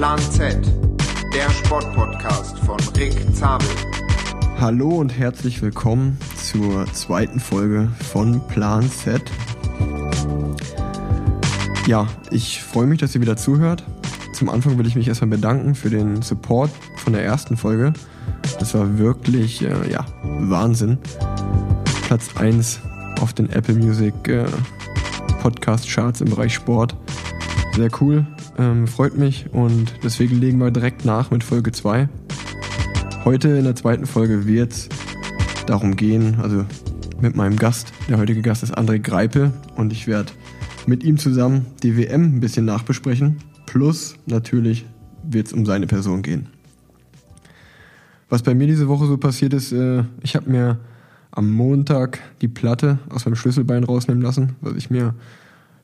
Plan Z, der Sportpodcast von Rick Zabel. Hallo und herzlich willkommen zur zweiten Folge von Plan Z. Ja, ich freue mich, dass ihr wieder zuhört. Zum Anfang will ich mich erstmal bedanken für den Support von der ersten Folge. Das war wirklich, äh, ja, Wahnsinn. Platz 1 auf den Apple Music äh, Podcast Charts im Bereich Sport. Sehr cool, ähm, freut mich und deswegen legen wir direkt nach mit Folge 2. Heute in der zweiten Folge wird es darum gehen, also mit meinem Gast. Der heutige Gast ist André Greipel und ich werde mit ihm zusammen die WM ein bisschen nachbesprechen. Plus natürlich wird es um seine Person gehen. Was bei mir diese Woche so passiert ist, äh, ich habe mir am Montag die Platte aus meinem Schlüsselbein rausnehmen lassen, was ich mir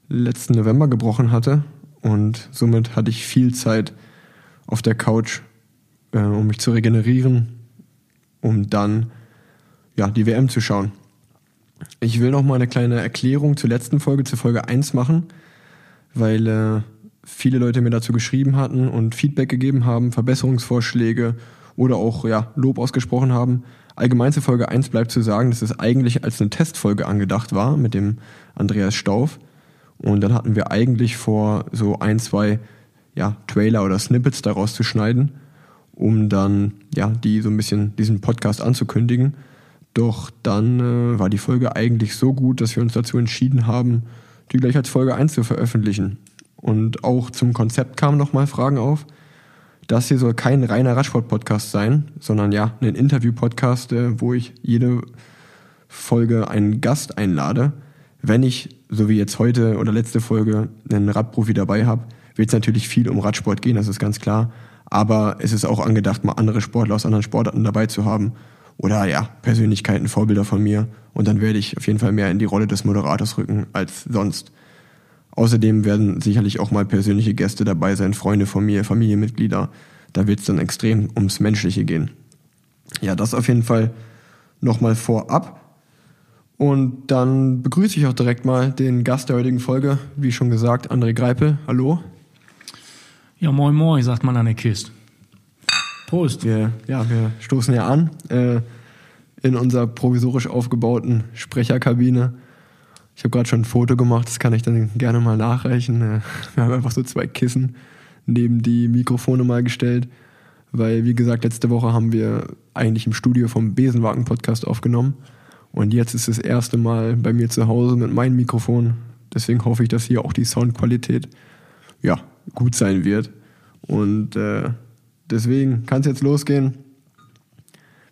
letzten November gebrochen hatte. Und somit hatte ich viel Zeit auf der Couch, äh, um mich zu regenerieren, um dann ja, die WM zu schauen. Ich will noch mal eine kleine Erklärung zur letzten Folge, zur Folge 1 machen, weil äh, viele Leute mir dazu geschrieben hatten und Feedback gegeben haben, Verbesserungsvorschläge oder auch ja, Lob ausgesprochen haben. Allgemein zur Folge 1 bleibt zu sagen, dass es eigentlich als eine Testfolge angedacht war mit dem Andreas Stauf. Und dann hatten wir eigentlich vor, so ein, zwei ja, Trailer oder Snippets daraus zu schneiden, um dann ja, die so ein bisschen diesen Podcast anzukündigen. Doch dann äh, war die Folge eigentlich so gut, dass wir uns dazu entschieden haben, die gleich als Folge 1 zu veröffentlichen. Und auch zum Konzept kamen nochmal Fragen auf. Das hier soll kein reiner Radsport-Podcast sein, sondern ja, ein Interview-Podcast, äh, wo ich jede Folge einen Gast einlade. Wenn ich, so wie jetzt heute oder letzte Folge, einen Radprofi dabei habe, wird es natürlich viel um Radsport gehen, das ist ganz klar. Aber es ist auch angedacht, mal andere Sportler aus anderen Sportarten dabei zu haben. Oder ja, Persönlichkeiten, Vorbilder von mir. Und dann werde ich auf jeden Fall mehr in die Rolle des Moderators rücken als sonst. Außerdem werden sicherlich auch mal persönliche Gäste dabei sein, Freunde von mir, Familienmitglieder. Da wird es dann extrem ums Menschliche gehen. Ja, das auf jeden Fall nochmal vorab. Und dann begrüße ich auch direkt mal den Gast der heutigen Folge, wie schon gesagt, André Greipel. Hallo. Ja, moin moin, sagt man an der Kiste. Prost. Wir, ja, wir stoßen ja an äh, in unserer provisorisch aufgebauten Sprecherkabine ich habe gerade schon ein Foto gemacht, das kann ich dann gerne mal nachreichen. Äh, wir haben einfach so zwei Kissen neben die Mikrofone mal gestellt, weil, wie gesagt, letzte Woche haben wir eigentlich im Studio vom Besenwagen-Podcast aufgenommen. Und jetzt ist das erste Mal bei mir zu Hause mit meinem Mikrofon. Deswegen hoffe ich, dass hier auch die Soundqualität ja, gut sein wird. Und äh, deswegen kann es jetzt losgehen.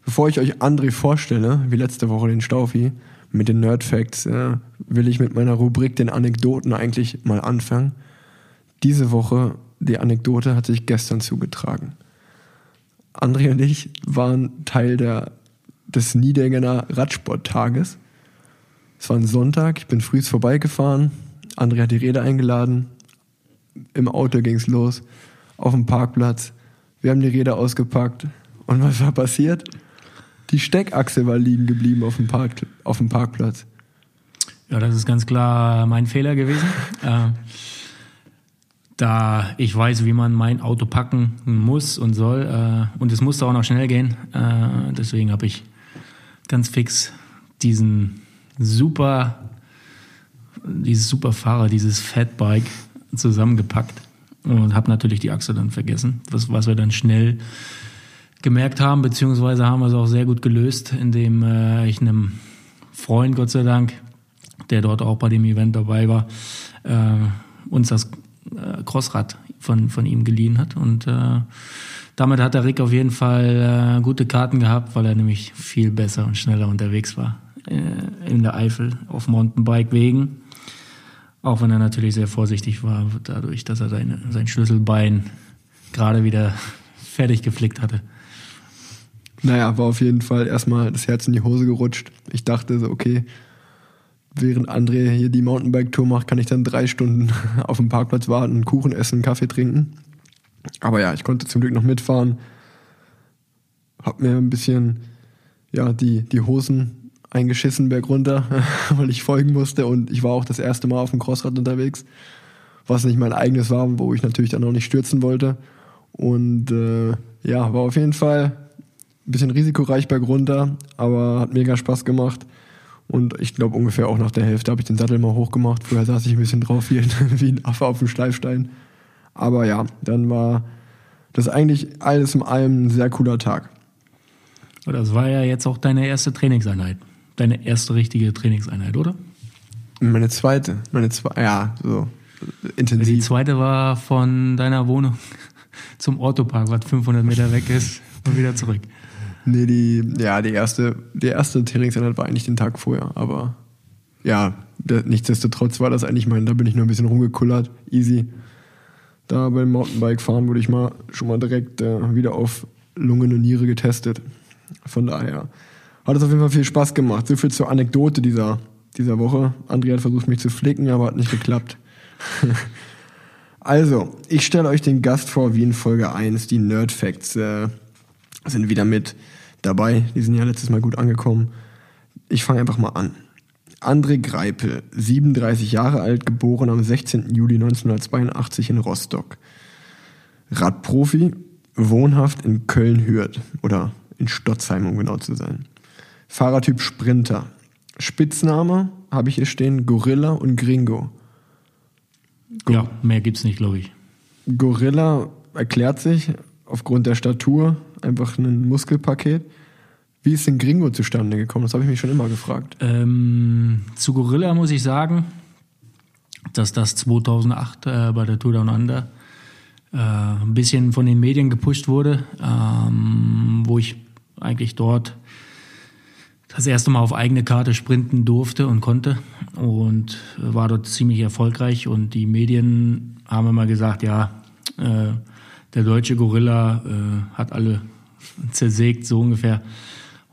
Bevor ich euch André vorstelle, wie letzte Woche den Staufi, mit den Nerd Facts äh, will ich mit meiner Rubrik den Anekdoten eigentlich mal anfangen. Diese Woche, die Anekdote hat sich gestern zugetragen. André und ich waren Teil der, des Niedergener Radsporttages. Es war ein Sonntag, ich bin früh vorbeigefahren. André hat die Räder eingeladen. Im Auto ging es los, auf dem Parkplatz. Wir haben die Räder ausgepackt. Und was war passiert? Die Steckachse war liegen geblieben auf dem, Park, auf dem Parkplatz. Ja, das ist ganz klar mein Fehler gewesen. äh, da ich weiß, wie man mein Auto packen muss und soll. Äh, und es musste auch noch schnell gehen. Äh, deswegen habe ich ganz fix diesen super, dieses super Fahrer, dieses Fatbike zusammengepackt und habe natürlich die Achse dann vergessen, was, was wir dann schnell gemerkt haben, beziehungsweise haben wir es auch sehr gut gelöst, indem äh, ich einem Freund, Gott sei Dank, der dort auch bei dem Event dabei war, äh, uns das äh, Crossrad von, von ihm geliehen hat. Und äh, damit hat der Rick auf jeden Fall äh, gute Karten gehabt, weil er nämlich viel besser und schneller unterwegs war äh, in der Eifel auf Mountainbike-Wegen. Auch wenn er natürlich sehr vorsichtig war, dadurch, dass er seine, sein Schlüsselbein gerade wieder fertig geflickt hatte. Naja, war auf jeden Fall erstmal das Herz in die Hose gerutscht. Ich dachte so, okay, während André hier die Mountainbike-Tour macht, kann ich dann drei Stunden auf dem Parkplatz warten, Kuchen essen, Kaffee trinken. Aber ja, ich konnte zum Glück noch mitfahren. Hab mir ein bisschen, ja, die, die Hosen eingeschissen bergunter, weil ich folgen musste. Und ich war auch das erste Mal auf dem Crossrad unterwegs, was nicht mein eigenes war, wo ich natürlich dann auch nicht stürzen wollte. Und äh, ja, war auf jeden Fall ein bisschen risikoreich bergunter, aber hat mega Spaß gemacht. Und ich glaube ungefähr auch nach der Hälfte habe ich den Sattel mal hochgemacht. Vorher saß ich ein bisschen drauf wie, wie ein Affe auf dem Schleifstein. Aber ja, dann war das eigentlich alles in allem ein sehr cooler Tag. Das war ja jetzt auch deine erste Trainingseinheit. Deine erste richtige Trainingseinheit, oder? Meine zweite. Meine zweite, ja, so intensiv. Die zweite war von deiner Wohnung zum Autopark, was 500 Meter weg ist, und wieder zurück. Nee, die, ja, die erste, die erste Trainingseinheit war eigentlich den Tag vorher, aber ja, nichtsdestotrotz war das eigentlich mein, da bin ich nur ein bisschen rumgekullert, easy. Da beim Mountainbike fahren wurde ich mal schon mal direkt äh, wieder auf Lungen und Niere getestet. Von daher hat es auf jeden Fall viel Spaß gemacht. So viel zur Anekdote dieser, dieser Woche. André hat versucht, mich zu flicken, aber hat nicht geklappt. also, ich stelle euch den Gast vor, wie in Folge 1. Die Nerd Facts äh, sind wieder mit dabei. Die sind ja letztes Mal gut angekommen. Ich fange einfach mal an. André Greipel, 37 Jahre alt, geboren am 16. Juli 1982 in Rostock. Radprofi, wohnhaft in Köln-Hürth oder in Stotzheim, um genau zu sein. Fahrertyp Sprinter. Spitzname habe ich hier stehen Gorilla und Gringo. Go ja, mehr gibt's nicht, glaube ich. Gorilla erklärt sich aufgrund der Statur einfach ein Muskelpaket. Wie ist denn Gringo zustande gekommen? Das habe ich mich schon immer gefragt. Ähm, zu Gorilla muss ich sagen, dass das 2008 äh, bei der Tour Down Under äh, ein bisschen von den Medien gepusht wurde, ähm, wo ich eigentlich dort das erste Mal auf eigene Karte sprinten durfte und konnte und war dort ziemlich erfolgreich und die Medien haben immer gesagt, ja, äh, der deutsche Gorilla äh, hat alle zersägt, so ungefähr.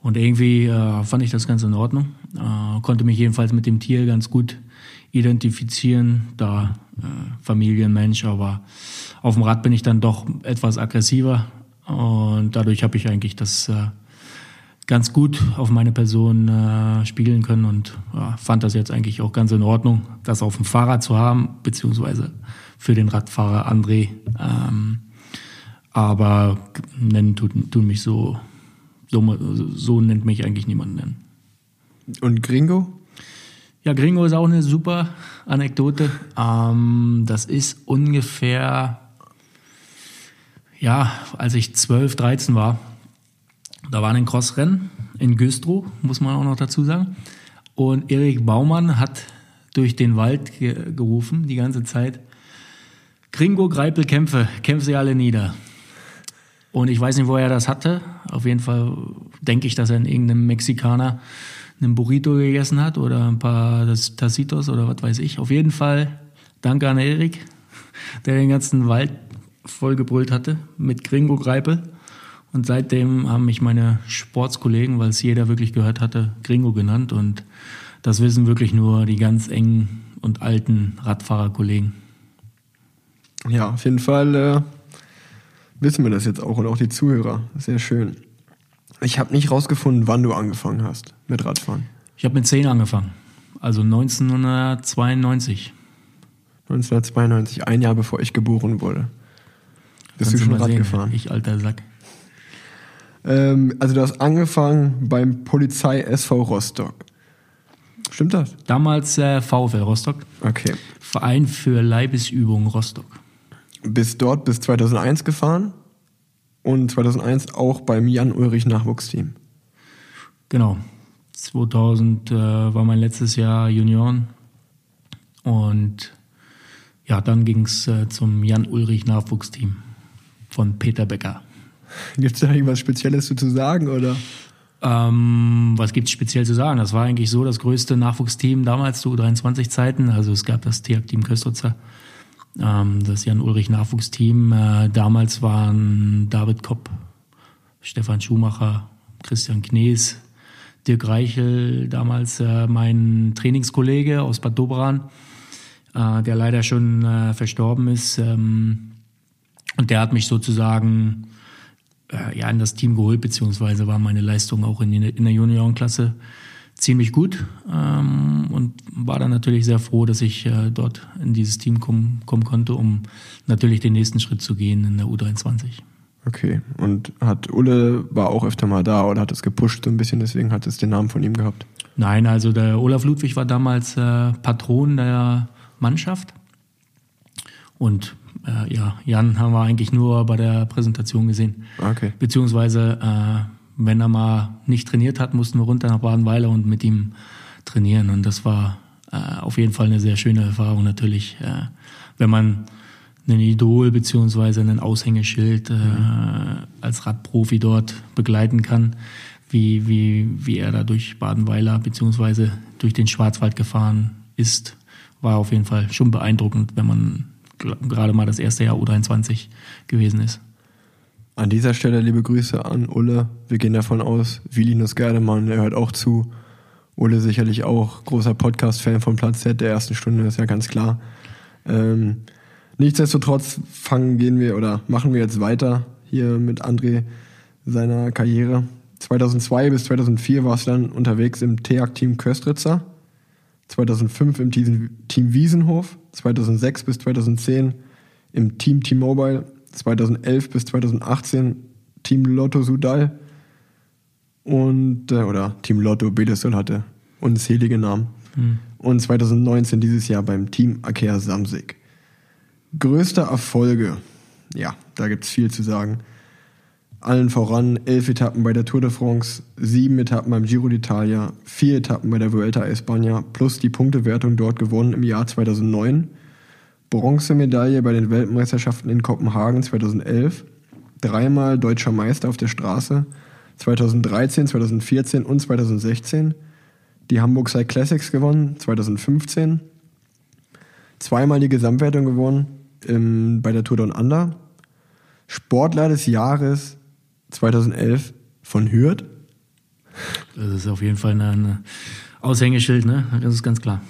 Und irgendwie äh, fand ich das ganz in Ordnung. Äh, konnte mich jedenfalls mit dem Tier ganz gut identifizieren, da äh, Familienmensch, aber auf dem Rad bin ich dann doch etwas aggressiver und dadurch habe ich eigentlich das äh, ganz gut auf meine Person äh, spiegeln können und ja, fand das jetzt eigentlich auch ganz in Ordnung, das auf dem Fahrrad zu haben, beziehungsweise für den Radfahrer André. Ähm, aber nennen tun, tun mich so, so, so nennt mich eigentlich niemand nennen. Und Gringo? Ja, Gringo ist auch eine super Anekdote. Ähm, das ist ungefähr, ja, als ich 12, 13 war, da war ein Crossrennen in Güstrow, muss man auch noch dazu sagen. Und Erik Baumann hat durch den Wald ge gerufen, die ganze Zeit, Gringo, Greipel, kämpfe, kämpfe sie alle nieder. Und ich weiß nicht, wo er das hatte. Auf jeden Fall denke ich, dass er in irgendeinem Mexikaner einen Burrito gegessen hat oder ein paar Tacitos oder was weiß ich. Auf jeden Fall danke an Erik, der den ganzen Wald vollgebrüllt hatte mit Gringo Greipel. Und seitdem haben mich meine Sportskollegen, weil es jeder wirklich gehört hatte, Gringo genannt. Und das wissen wirklich nur die ganz engen und alten Radfahrerkollegen. Ja, auf jeden Fall äh, wissen wir das jetzt auch und auch die Zuhörer. Sehr schön. Ich habe nicht rausgefunden, wann du angefangen hast mit Radfahren. Ich habe mit 10 angefangen. Also 1992. 1992, ein Jahr bevor ich geboren wurde. Bist Kannst du schon Rad sehen, gefahren? Ich alter Sack. Ähm, also du hast angefangen beim Polizei SV Rostock. Stimmt das? Damals äh, VfL Rostock. Okay. Verein für Leibesübung Rostock bis dort bis 2001 gefahren und 2001 auch beim Jan-Ulrich Nachwuchsteam. Genau. 2000 äh, war mein letztes Jahr Junioren und ja, dann ging es äh, zum Jan-Ulrich Nachwuchsteam von Peter Becker. Gibt es da irgendwas Spezielles zu sagen oder? Ähm, was gibt es speziell zu sagen? Das war eigentlich so das größte Nachwuchsteam damals zu U23-Zeiten. Also es gab das TIAC-Team Köstritzer das Jan-Ulrich Nachwuchsteam. Äh, damals waren David Kopp, Stefan Schumacher, Christian Knees, Dirk Reichel, damals äh, mein Trainingskollege aus Bad Dobran, äh, der leider schon verstorben ist. Ähm, und der hat mich sozusagen ja, in das Team geholt, beziehungsweise war meine Leistung auch in, in der Juniorenklasse ziemlich gut ähm, und war dann natürlich sehr froh, dass ich äh, dort in dieses Team kommen, kommen konnte, um natürlich den nächsten Schritt zu gehen in der U23. Okay. Und hat Ulle war auch öfter mal da oder hat es gepusht so ein bisschen, deswegen hat es den Namen von ihm gehabt? Nein, also der Olaf Ludwig war damals äh, Patron der Mannschaft. Und äh, ja, Jan haben wir eigentlich nur bei der Präsentation gesehen. Okay. Beziehungsweise, äh, wenn er mal nicht trainiert hat, mussten wir runter nach Badenweiler und mit ihm trainieren. Und das war äh, auf jeden Fall eine sehr schöne Erfahrung natürlich, äh, wenn man einen Idol beziehungsweise einen Aushängeschild äh, als Radprofi dort begleiten kann, wie, wie, wie er da durch Badenweiler beziehungsweise durch den Schwarzwald gefahren ist, war auf jeden Fall schon beeindruckend, wenn man gerade mal das erste Jahr U23 gewesen ist. An dieser Stelle liebe Grüße an Ulle. Wir gehen davon aus, wie Linus Gerdemann, der hört auch zu. Ulle sicherlich auch großer Podcast-Fan von Platz Z der ersten Stunde, ist ja ganz klar. Ähm, nichtsdestotrotz fangen, gehen wir oder machen wir jetzt weiter hier mit André seiner Karriere. 2002 bis 2004 warst du dann unterwegs im TEAG-Team Köstritzer. 2005 im Team Team Wiesenhof. 2006 bis 2010 im Team T-Mobile. 2011 bis 2018 Team Lotto Sudal und äh, oder Team Lotto Bedesol hatte unzählige Namen. Und 2019 dieses Jahr beim Team Akea Samsig. Größte Erfolge, ja, da gibt's viel zu sagen. Allen voran elf Etappen bei der Tour de France, sieben Etappen beim Giro d'Italia, vier Etappen bei der Vuelta a España plus die Punktewertung dort gewonnen im Jahr 2009. Bronzemedaille bei den Weltmeisterschaften in Kopenhagen 2011, dreimal deutscher Meister auf der Straße 2013, 2014 und 2016, die Hamburg Cycle Classics gewonnen 2015, zweimal die Gesamtwertung gewonnen im, bei der Tour Down Under, Sportler des Jahres 2011 von Hürth, Das ist auf jeden Fall ein Aushängeschild, ne? Das ist ganz klar.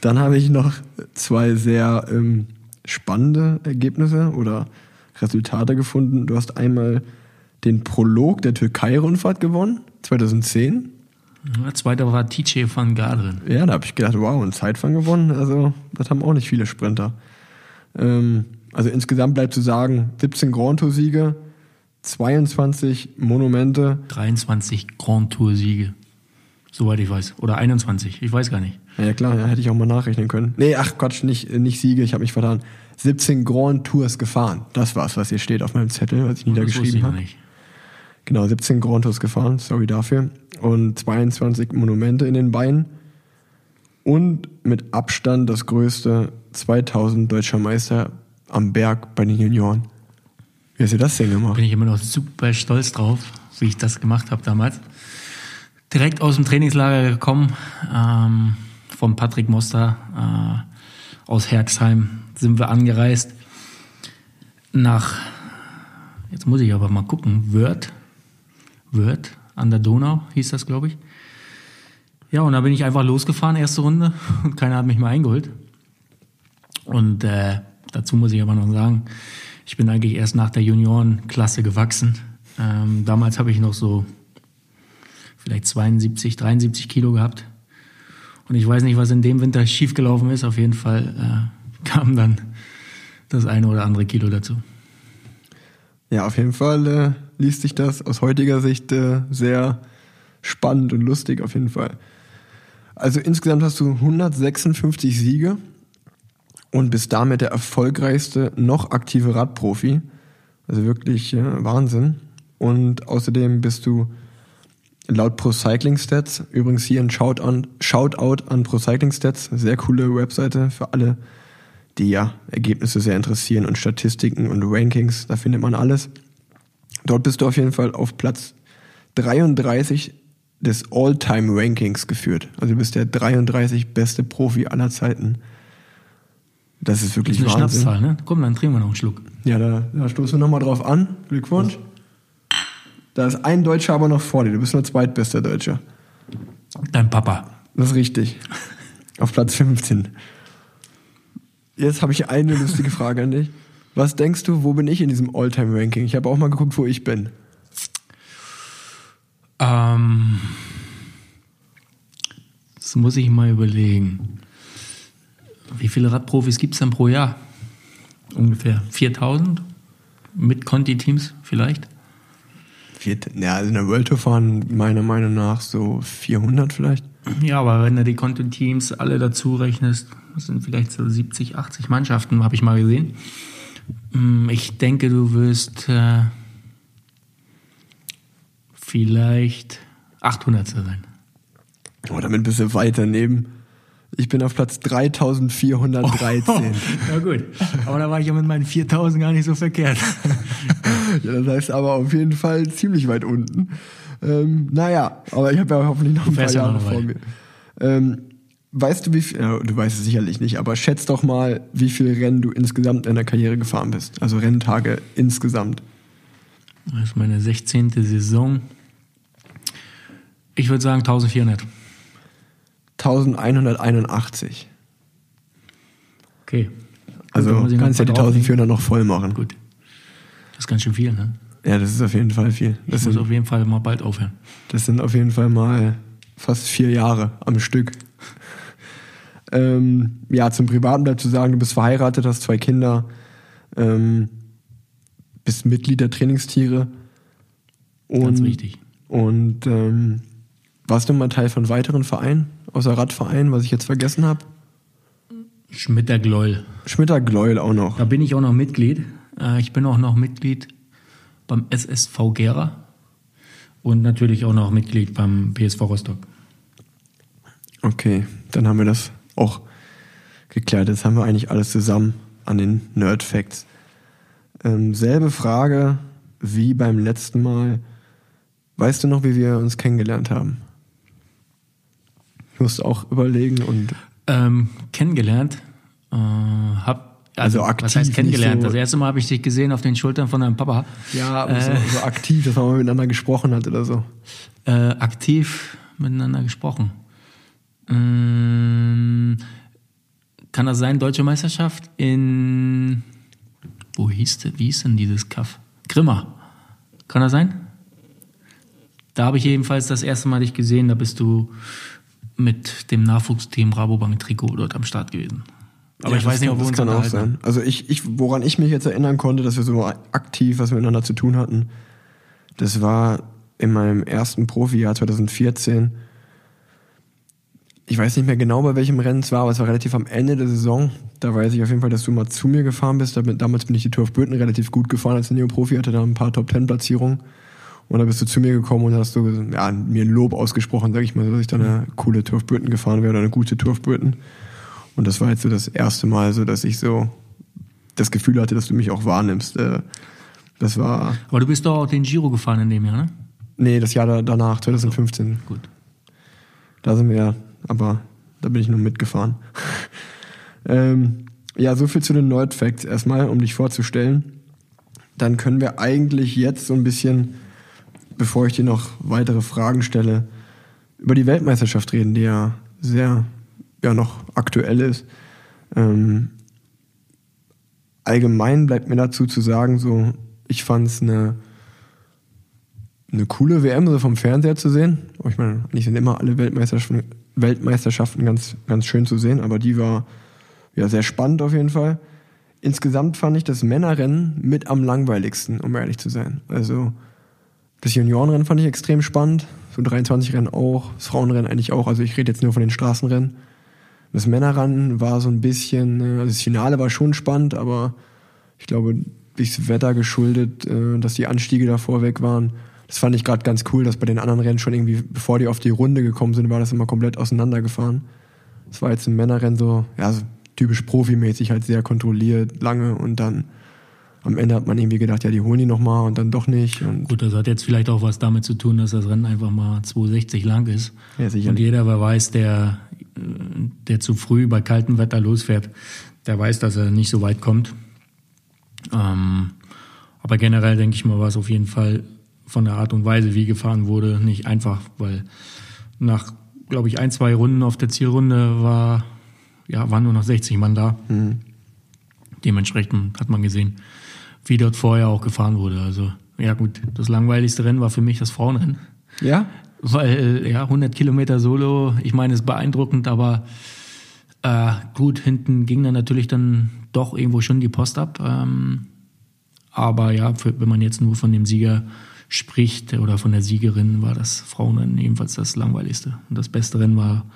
Dann habe ich noch zwei sehr ähm, spannende Ergebnisse oder Resultate gefunden. Du hast einmal den Prolog der Türkei-Rundfahrt gewonnen, 2010. Der zweite war TJ van Garderen. Ja, da habe ich gedacht, wow, ein Zeitfang gewonnen. Also, das haben auch nicht viele Sprinter. Ähm, also insgesamt bleibt zu sagen, 17 Grand Tour-Siege, 22 Monumente. 23 Grand Tour-Siege. Soweit ich weiß. Oder 21, ich weiß gar nicht. Ja klar, ja, hätte ich auch mal nachrechnen können. Nee, ach Quatsch, nicht, nicht Siege, ich habe mich vertan. 17 Grand Tours gefahren. Das war's, was hier steht auf meinem Zettel, was ich niedergeschrieben habe. Genau, 17 Grand Tours gefahren, sorry dafür. Und 22 Monumente in den Beinen. Und mit Abstand das größte 2000 deutscher Meister am Berg bei den Junioren. Wie hast du das denn gemacht? Bin ich immer noch super stolz drauf, wie ich das gemacht habe damals. Direkt aus dem Trainingslager gekommen, ähm, von Patrick Moster äh, aus Herxheim sind wir angereist nach, jetzt muss ich aber mal gucken, Wörth, Wörth an der Donau hieß das, glaube ich. Ja, und da bin ich einfach losgefahren, erste Runde, und keiner hat mich mal eingeholt. Und äh, dazu muss ich aber noch sagen, ich bin eigentlich erst nach der Juniorenklasse gewachsen. Ähm, damals habe ich noch so vielleicht 72, 73 Kilo gehabt. Und ich weiß nicht, was in dem Winter schiefgelaufen ist. Auf jeden Fall äh, kam dann das eine oder andere Kilo dazu. Ja, auf jeden Fall äh, liest sich das aus heutiger Sicht äh, sehr spannend und lustig auf jeden Fall. Also insgesamt hast du 156 Siege und bist damit der erfolgreichste noch aktive Radprofi. Also wirklich äh, Wahnsinn. Und außerdem bist du laut Pro Cycling Stats, übrigens hier ein Shout an, Shoutout an Pro Cycling Stats, sehr coole Webseite für alle, die ja Ergebnisse sehr interessieren und Statistiken und Rankings, da findet man alles. Dort bist du auf jeden Fall auf Platz 33 des All-Time-Rankings geführt. Also du bist der 33 beste Profi aller Zeiten. Das ist Das wirklich ist eine Wahnsinn. Schnapszahl, ne? Komm, dann trinken wir noch einen Schluck. Ja, da, da stoßen wir nochmal drauf an. Glückwunsch. Da ist ein Deutscher aber noch vor dir. Du bist nur zweitbester Deutscher. Dein Papa. Das ist richtig. Auf Platz 15. Jetzt habe ich eine lustige Frage an dich. Was denkst du, wo bin ich in diesem All-Time-Ranking? Ich habe auch mal geguckt, wo ich bin. Ähm, das muss ich mal überlegen. Wie viele Radprofis gibt es denn pro Jahr? Ungefähr 4000? Mit Conti-Teams vielleicht? Vier, ja, also in der World Tour fahren meiner Meinung nach so 400 vielleicht. Ja, aber wenn du die Conti-Teams alle dazu rechnest, das sind vielleicht so 70, 80 Mannschaften, habe ich mal gesehen. Hm, Ich denke, du wirst äh, vielleicht 800 sein. Oh, damit bist du weit daneben. Ich bin auf Platz 3413. Na gut, aber da war ich ja mit meinen 4000 gar nicht so verkehrt. Ja, das heißt aber auf jeden Fall ziemlich weit unten. Ähm, naja, aber ich habe ja hoffentlich noch ein paar Jahre noch vor mir. Ähm, weißt du, wie viel, ja, du weißt es sicherlich nicht, aber schätz doch mal, wie viele Rennen du insgesamt in der Karriere gefahren bist. Also Renntage insgesamt. Das ist meine 16. Saison. Ich würde sagen 1400. 1181. Okay. Also muss ich noch kannst ja die ein paar drauflegen. 1400 noch voll machen. Gut. Das ist ganz schön viel, ne? Ja, das ist auf jeden Fall viel. Ich Das muss sind, auf jeden Fall mal bald aufhören. das sind auf jeden Fall mal fast vier Jahre am Stück. Ähm, ja, zum Privaten bleibt zu sagen, du bist verheiratet, hast zwei Kinder, ähm, bist Mitglied der Trainingstiere. Und, Ganz wichtig. Und ähm, warst du mal Teil von weiteren Vereinen, außer Radvereinen, was ich jetzt vergessen habe? Schmittergläul. Schmitter Gleuel auch noch. Da bin ich auch noch Mitglied. Äh, Ich bin auch noch Mitglied beim SSV Gera und natürlich auch noch Mitglied beim PSV Rostock. Okay, dann haben wir das auch geklärt. Jetzt haben wir eigentlich alles zusammen an den Nerd Facts. Ähm, selbe Frage wie beim letzten Mal. Weißt du noch, wie wir uns kennengelernt haben? Ich musste auch überlegen und Ähm, kennengelernt. Äh, hab, Also also, aktiv, was heißt kennengelernt? so- Das erste Mal habe ich dich gesehen auf den Schultern von deinem Papa. ja, Äh. so, so aktiv, dass man mal miteinander gesprochen hat oder so. Äh, aktiv miteinander gesprochen. Ähm, kann das sein, Deutsche Meisterschaft in. Wo hieß, denn- wie hieß denn dieses Kaff? Grimma. Kann das sein? Da habe ich jedenfalls das erste Mal dich gesehen, da bist du mit dem Nachwuchsteam Rabobank Trikot dort am Start gewesen. Aber Ja, ich weiß nicht, ob wir das uns kann auch sein. Also ich, ich, woran ich mich jetzt erinnern konnte, dass wir so aktiv was miteinander zu tun hatten, das war in meinem ersten Profijahr 2014. Ich weiß nicht mehr genau, bei welchem Rennen es war, aber es war relativ am Ende der Saison. Da weiß ich auf jeden Fall, dass du mal zu mir gefahren bist. Damals bin ich die Tour of Britain relativ gut gefahren als Neo-Profi, hatte da ein paar Top-10-Platzierungen. Und da bist du zu mir gekommen und hast so ja, mir ein Lob ausgesprochen, sag ich mal, so, dass ich da eine coole Britain gefahren wäre oder eine gute Britain. Und das war jetzt so das erste Mal, so dass ich so das Gefühl hatte, dass du mich auch wahrnimmst. Äh, Das war, Aber du bist doch auch den Giro gefahren in dem Jahr, ne? nee, das Jahr da- danach, 2015. Gut. Da sind wir ja, aber da bin ich nur mitgefahren. ähm, ja, so viel zu den Nerd Facts erstmal, um dich vorzustellen. Dann können wir eigentlich jetzt so ein bisschen, bevor ich dir noch weitere Fragen stelle, über die Weltmeisterschaft reden, die ja sehr, ja noch aktuell ist. Ähm, allgemein bleibt mir dazu zu sagen, so, ich fand es eine, eine coole WM so vom Fernseher zu sehen. Ich meine, nicht sind immer alle Weltmeisterschaften, Weltmeisterschaften ganz, ganz schön zu sehen, aber die war ja sehr spannend auf jeden Fall. Insgesamt fand ich das Männerrennen mit am langweiligsten, um ehrlich zu sein. Also das Juniorenrennen fand ich extrem spannend, so 23 Rennen auch, das Frauenrennen eigentlich auch. Also ich rede jetzt nur von den Straßenrennen. Das Männerrennen war so ein bisschen, äh, also das Finale war schon spannend, aber ich glaube, durchs Wetter geschuldet, äh, dass die Anstiege davor weg waren. Das fand ich gerade ganz cool, dass bei den anderen Rennen schon irgendwie, bevor die auf die Runde gekommen sind, war das immer komplett auseinandergefahren. Das war jetzt im Männerrennen so, ja, so typisch profimäßig, halt sehr kontrolliert, lange und dann am Ende hat man irgendwie gedacht, ja, die holen die nochmal und dann doch nicht. Und Gut, das hat jetzt vielleicht auch was damit zu tun, dass das Rennen einfach mal 260 lang ist. Ja, sicherlich. Und jeder, wer weiß, der, der zu früh bei kaltem Wetter losfährt, der weiß, dass er nicht so weit kommt. Ähm, aber generell denke ich mal, war es auf jeden Fall von der Art und Weise, wie gefahren wurde, nicht einfach, weil nach, glaube ich, ein, zwei Runden auf der Zielrunde war, ja, waren nur noch 60 Mann da. Dementsprechend hat man gesehen, wie dort vorher auch gefahren wurde. Also, ja gut, das langweiligste Rennen war für mich das Frauenrennen. ja, Weil, ja, 100 Kilometer Solo, ich meine, ist beeindruckend, aber Äh, gut, hinten ging dann natürlich dann doch irgendwo schon die Post ab. Ähm, aber ja, für, wenn man jetzt nur von dem Sieger spricht oder von der Siegerin, war das Frauenrennen ebenfalls das langweiligste. Und das beste Rennen war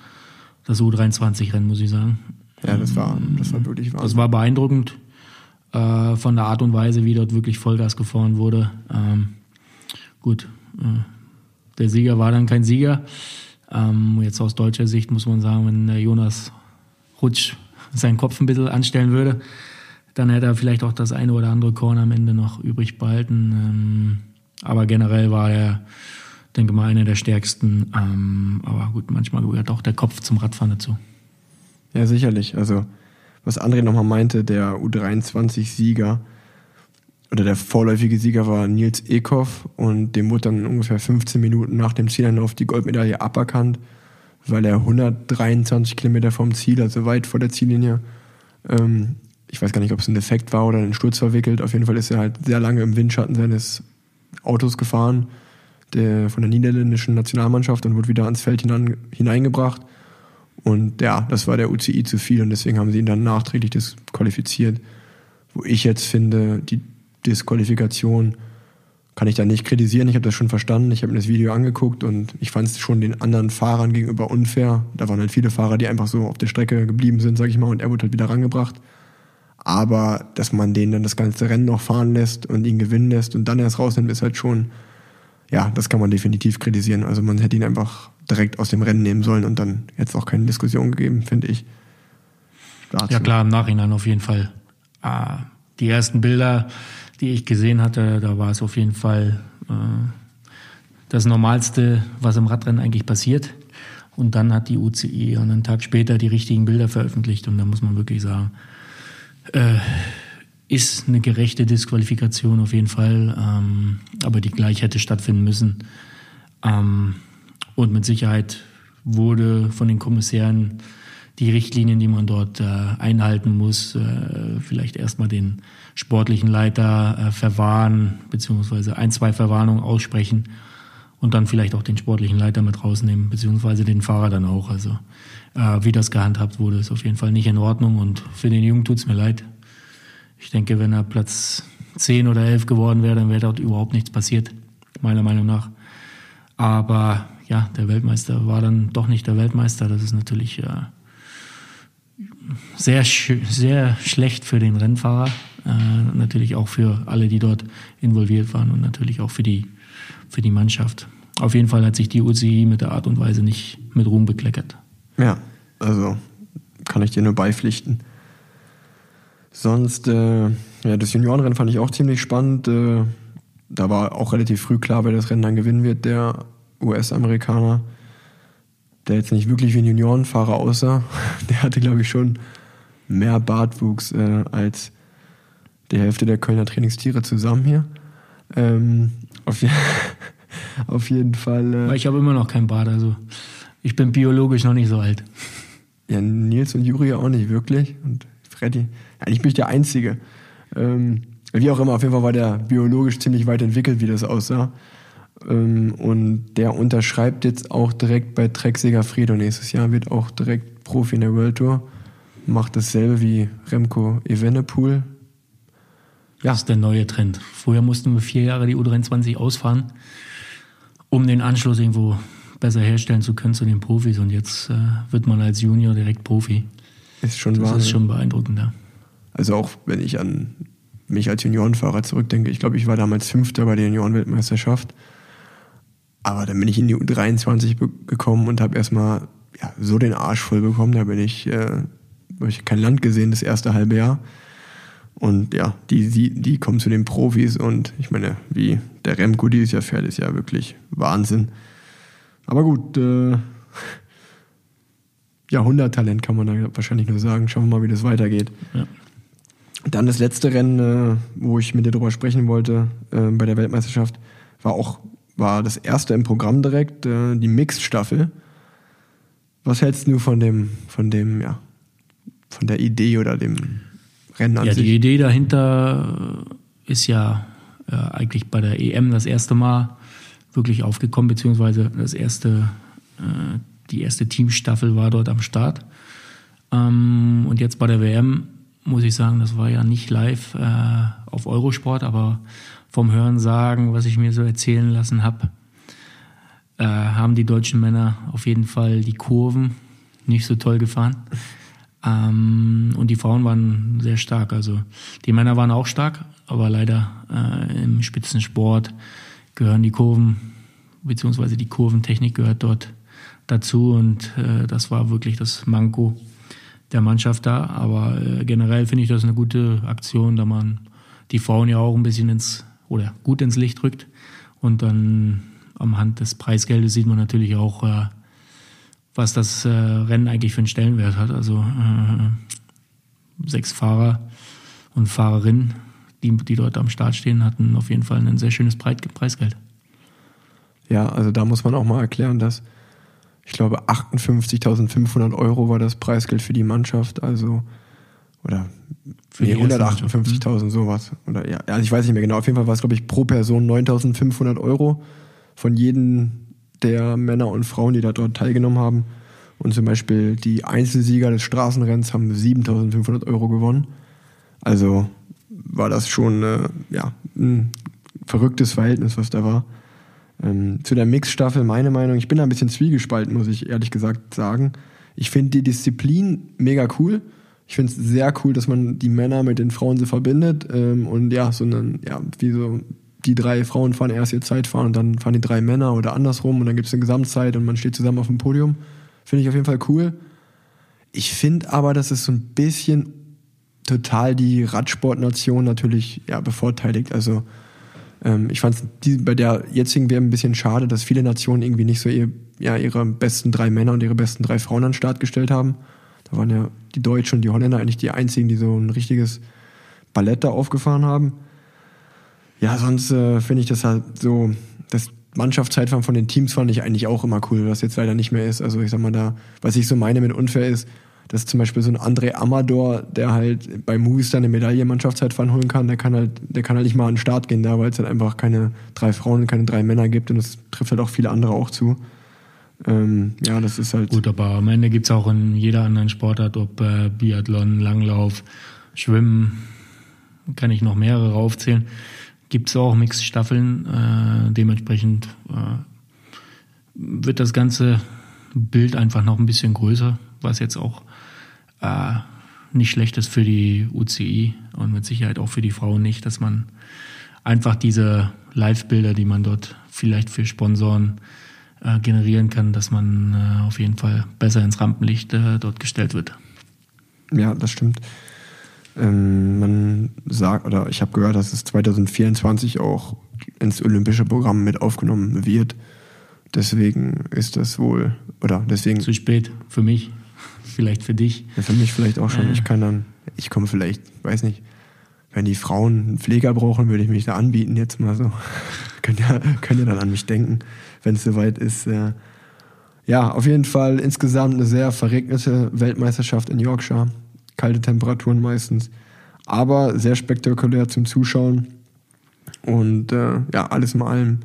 das U23-Rennen, muss ich sagen. Ja, das war, das war wirklich wahr. Das war beeindruckend äh, von der Art und Weise, wie dort wirklich Vollgas gefahren wurde. Ähm, gut, äh, der Sieger war dann kein Sieger. Ähm, jetzt aus deutscher Sicht muss man sagen, wenn der Jonas Rutsch seinen Kopf ein bisschen anstellen würde, dann hätte er vielleicht auch das eine oder andere Korn am Ende noch übrig behalten. Ähm, aber generell war er, denke mal, einer der stärksten. Ähm, aber gut, manchmal gehört auch der Kopf zum Radfahren dazu. Ja, sicherlich. Also, was André nochmal meinte, der U23-Sieger oder der vorläufige Sieger war Nils Ekoff und dem wurde dann ungefähr 15 Minuten nach dem Zieleinlauf die Goldmedaille aberkannt, weil er 123 Kilometer vom Ziel, also weit vor der Ziellinie, ähm, ich weiß gar nicht, ob es ein Defekt war oder ein Sturz verwickelt. Auf jeden Fall ist er halt sehr lange im Windschatten seines Autos gefahren, der, von der niederländischen Nationalmannschaft und wurde wieder ans Feld hinein, hineingebracht. Und ja, das war der UCI zu viel und deswegen haben sie ihn dann nachträglich disqualifiziert. Wo ich jetzt finde, die Disqualifikation kann ich da nicht kritisieren. Ich habe das schon verstanden. Ich habe mir das Video angeguckt und ich fand es schon den anderen Fahrern gegenüber unfair. Da waren halt viele Fahrer, die einfach so auf der Strecke geblieben sind, sag ich mal, und er wurde halt wieder rangebracht. Aber dass man den dann das ganze Rennen noch fahren lässt und ihn gewinnen lässt und dann erst rausnimmt, ist halt schon, ja, das kann man definitiv kritisieren. Also man hätte ihn einfach direkt aus dem Rennen nehmen sollen und dann jetzt auch keine Diskussion gegeben, finde ich. Dazu. Ja klar, im Nachhinein auf jeden Fall. Ah, die ersten Bilder, die ich gesehen hatte, da war es auf jeden Fall äh, das Normalste, was im Radrennen eigentlich passiert. Und dann hat die UCI einen Tag später die richtigen Bilder veröffentlicht und da muss man wirklich sagen, äh, ist eine gerechte Disqualifikation auf jeden Fall, ähm, aber die gleich hätte stattfinden müssen. Ähm, und mit Sicherheit wurde von den Kommissären die Richtlinien, die man dort äh, einhalten muss, äh, vielleicht erstmal den sportlichen Leiter äh, verwahren, beziehungsweise ein, zwei Verwarnungen aussprechen und dann vielleicht auch den sportlichen Leiter mit rausnehmen, beziehungsweise den Fahrer dann auch. Also äh, wie das gehandhabt wurde, ist auf jeden Fall nicht in Ordnung und für den Jungen tut's mir leid. Ich denke, wenn er Platz 10 oder 11 geworden wäre, dann wäre dort überhaupt nichts passiert, meiner Meinung nach. Aber ja, der Weltmeister war dann doch nicht der Weltmeister. Das ist natürlich äh, sehr, sehr schlecht für den Rennfahrer, äh, natürlich auch für alle, die dort involviert waren und natürlich auch für die, für die Mannschaft. Auf jeden Fall hat sich die UCI mit der Art und Weise nicht mit Ruhm bekleckert. Ja, also kann ich dir nur beipflichten. Sonst, äh, ja, das Juniorenrennen fand ich auch ziemlich spannend. Äh, da war auch relativ früh klar, wer das Rennen dann gewinnen wird, der US-Amerikaner, der jetzt nicht wirklich wie ein Juniorenfahrer aussah. Der hatte, glaube ich, schon mehr Bartwuchs äh, als die Hälfte der Kölner Trainingstiere zusammen hier. Ähm, auf, auf, jeden Fall. Äh, ich habe immer noch kein Bart, also ich bin biologisch noch nicht so alt. Ja, Nils und Juri auch nicht wirklich. Und Freddy. Eigentlich bin ich der Einzige. Ähm, wie auch immer, auf jeden Fall war der biologisch ziemlich weit entwickelt, wie das aussah. Ähm, und der unterschreibt jetzt auch direkt bei Trek Segafredo nächstes Jahr, wird auch direkt Profi in der World Tour. Macht dasselbe wie Remco Evenepoel. Ja. Das ist der neue Trend. Vorher mussten wir vier Jahre die U23 ausfahren, um den Anschluss irgendwo besser herstellen zu können zu den Profis. Und jetzt äh, wird man als Junior direkt Profi. Ist schon das Wahnsinn. ist schon beeindruckend, ja. Also auch wenn ich an mich als Juniorenfahrer zurückdenke, ich glaube, ich war damals Fünfter bei der Juniorenweltmeisterschaft. Aber dann bin ich in die U23 gekommen und habe erstmal ja, so den Arsch voll bekommen. Da bin ich, äh, habe ich kein Land gesehen das erste halbe Jahr. Und ja, die, die, die kommen zu den Profis und ich meine, wie der Remco dieses Jahr fährt, ist ja wirklich Wahnsinn. Aber gut, äh, Jahrhunderttalent kann man da wahrscheinlich nur sagen. Schauen wir mal, wie das weitergeht. Ja. Dann das letzte Rennen, äh, wo ich mit dir drüber sprechen wollte, äh, bei der Weltmeisterschaft, war auch war das erste im Programm direkt, äh, die Mixed-Staffel. Was hältst du von dem, von dem, ja, von der Idee oder dem Rennen an ja, sich? Die Idee dahinter ist ja äh, eigentlich bei der EM das erste Mal wirklich aufgekommen, beziehungsweise das erste, äh, die erste Teamstaffel war dort am Start. Ähm, und jetzt bei der WM muss ich sagen, das war ja nicht live äh, auf Eurosport, aber vom Hören sagen, was ich mir so erzählen lassen habe, äh, haben die deutschen Männer auf jeden Fall die Kurven nicht so toll gefahren. Ähm, und die Frauen waren sehr stark. Also die Männer waren auch stark, aber leider äh, im Spitzensport gehören die Kurven, beziehungsweise die Kurventechnik gehört dort dazu. Und äh, das war wirklich das Manko der Mannschaft da. Aber äh, generell finde ich das eine gute Aktion, da man die Frauen ja auch ein bisschen ins oder gut ins Licht rückt. Und dann am Hand des Preisgeldes sieht man natürlich auch, äh, was das äh, Rennen eigentlich für einen Stellenwert hat. Also äh, sechs Fahrer und Fahrerinnen, die, die dort am Start stehen, hatten auf jeden Fall ein sehr schönes Preisgeld. Ja, also da muss man auch mal erklären, dass ich glaube 58.500 Euro war das Preisgeld für die Mannschaft, also oder nee, 158.000 hm? sowas oder ja, also ich weiß nicht mehr genau. Auf jeden Fall war es glaube ich pro Person 9.500 Euro von jedem der Männer und Frauen, die da dort teilgenommen haben. Und zum Beispiel die Einzelsieger des Straßenrenns haben 7.500 Euro gewonnen. Also war das schon äh, ja, ein verrücktes Verhältnis, was da war. Ähm, zu der Mixstaffel meine Meinung, ich bin da ein bisschen zwiegespalten, muss ich ehrlich gesagt sagen. Ich finde die Disziplin mega cool. Ich finde es sehr cool, dass man die Männer mit den Frauen so verbindet ähm, und ja, so einen, ja, wie so die drei Frauen fahren erst ihr Zeitfahren und dann fahren die drei Männer oder andersrum und dann gibt es eine Gesamtzeit und man steht zusammen auf dem Podium. Finde ich auf jeden Fall cool. Ich finde aber, dass es so ein bisschen total die Radsportnation natürlich ja, bevorteiligt. Also ähm, ich fand es bei der jetzigen WM ein bisschen schade, dass viele Nationen irgendwie nicht so ihr, ja, ihre besten drei Männer und ihre besten drei Frauen an den Start gestellt haben. Waren ja die Deutschen und die Holländer eigentlich die einzigen, die so ein richtiges Ballett da aufgefahren haben. Ja, sonst äh, finde ich das halt so, das Mannschaftszeitfahren von den Teams fand ich eigentlich auch immer cool, was jetzt leider nicht mehr ist. Also ich sag mal da, was ich so meine mit unfair ist, dass zum Beispiel so ein André Amador, der halt bei Movistar eine Medaille Mannschaftszeitfahren holen kann, der kann halt, der kann halt nicht mal an den Start gehen da, weil es halt einfach keine drei Frauen und keine drei Männer gibt und das trifft halt auch viele andere auch zu. Ähm, ja, das ist halt. Gut, aber am Ende gibt es auch in jeder anderen Sportart, ob äh, Biathlon, Langlauf, Schwimmen, kann ich noch mehrere aufzählen, gibt es auch Mixstaffeln. Äh, dementsprechend äh, wird das ganze Bild einfach noch ein bisschen größer, was jetzt auch äh, nicht schlecht ist für die UCI und mit Sicherheit auch für die Frauen nicht, dass man einfach diese Live-Bilder, die man dort vielleicht für Sponsoren äh, generieren kann, dass man äh, auf jeden Fall besser ins Rampenlicht äh, dort gestellt wird. Ja, das stimmt. Ähm, man sagt, oder ich habe gehört, dass es 2024 auch ins olympische Programm mit aufgenommen wird. Deswegen ist das wohl, oder deswegen. Zu spät für mich vielleicht für dich. Ja, für mich vielleicht auch schon. Äh. Ich kann dann, ich komme vielleicht, weiß nicht, wenn die Frauen einen Pfleger brauchen, würde ich mich da anbieten jetzt mal so. könnt, ihr, könnt ihr dann an mich denken, wenn es soweit ist. Äh. Ja, auf jeden Fall insgesamt eine sehr verregnete Weltmeisterschaft in Yorkshire. Kalte Temperaturen meistens. Aber sehr spektakulär zum Zuschauen. Und äh, ja, alles in allem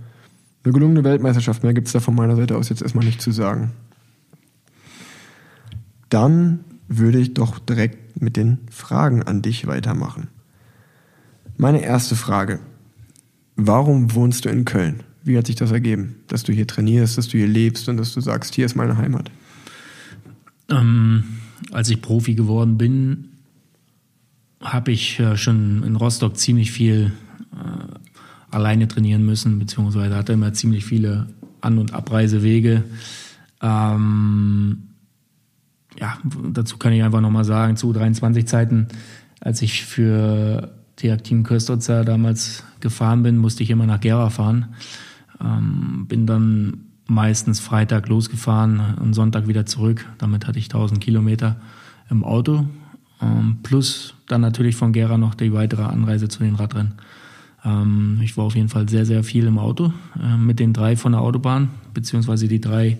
eine gelungene Weltmeisterschaft. Mehr gibt es da von meiner Seite aus jetzt erstmal nicht zu sagen. Dann würde ich doch direkt mit den Fragen an dich weitermachen. Meine erste Frage. Warum wohnst du in Köln? Wie hat sich das ergeben, dass du hier trainierst, dass du hier lebst und dass du sagst, hier ist meine Heimat? Ähm, als ich Profi geworden bin, habe ich äh, schon in Rostock ziemlich viel äh, alleine trainieren müssen, beziehungsweise hatte immer ziemlich viele An- und Abreisewege. Ähm, ja, dazu kann ich einfach nochmal sagen, zu 23 Zeiten, als ich für die Team Köstritzer damals gefahren bin, musste ich immer nach Gera fahren. Ähm, bin dann meistens Freitag losgefahren und Sonntag wieder zurück. Damit hatte ich 1000 Kilometer im Auto. Ähm, plus dann natürlich von Gera noch die weitere Anreise zu den Radrennen. Ähm, ich war auf jeden Fall sehr, sehr viel im Auto äh, mit den drei von der Autobahn, beziehungsweise die drei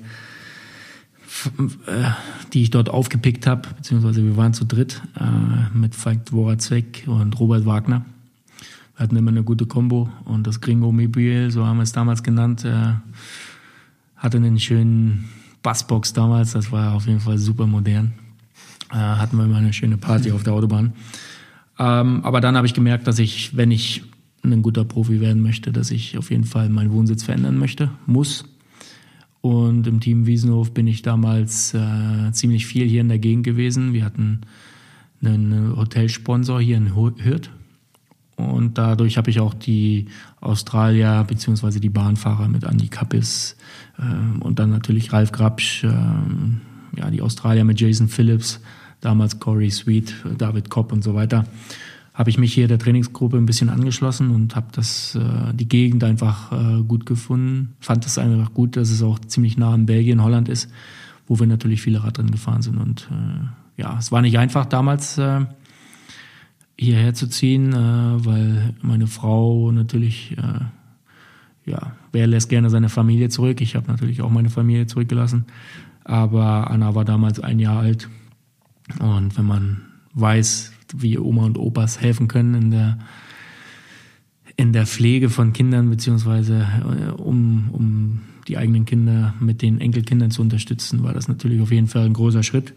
die ich dort aufgepickt habe, beziehungsweise wir waren zu dritt äh, mit Falk Dvorazek und Robert Wagner. Wir hatten immer eine gute Combo und das Gringo Mobil, so haben wir es damals genannt, äh, hatte einen schönen Bassbox damals, das war auf jeden Fall super modern. Äh, hatten wir immer eine schöne Party auf der Autobahn. Ähm, aber dann habe ich gemerkt, dass ich, wenn ich ein guter Profi werden möchte, dass ich auf jeden Fall meinen Wohnsitz verändern möchte, muss. Und im Team Wiesenhof bin ich damals äh, ziemlich viel hier in der Gegend gewesen. Wir hatten einen Hotelsponsor hier in Hürth. Und dadurch habe ich auch die Australier bzw. die Bahnfahrer mit Andy Kappis äh, und dann natürlich Ralf Grabsch, äh, ja, die Australier mit Jason Phillips, damals Corey Sweet, David Kopp und so weiter habe ich mich hier der Trainingsgruppe ein bisschen angeschlossen und habe das äh, die Gegend einfach äh, gut gefunden. Fand es einfach gut, dass es auch ziemlich nah an Belgien, Holland ist, wo wir natürlich viele Radrennen gefahren sind. Und äh, ja, es war nicht einfach damals äh, hierher zu ziehen, äh, weil meine Frau natürlich äh, ja, wer lässt gerne seine Familie zurück? Ich habe natürlich auch meine Familie zurückgelassen. Aber Anna war damals ein Jahr alt. Und wenn man weiß, wie Oma und Opas helfen können in der, in der Pflege von Kindern, beziehungsweise äh, um, um die eigenen Kinder mit den Enkelkindern zu unterstützen, war das natürlich auf jeden Fall ein großer Schritt.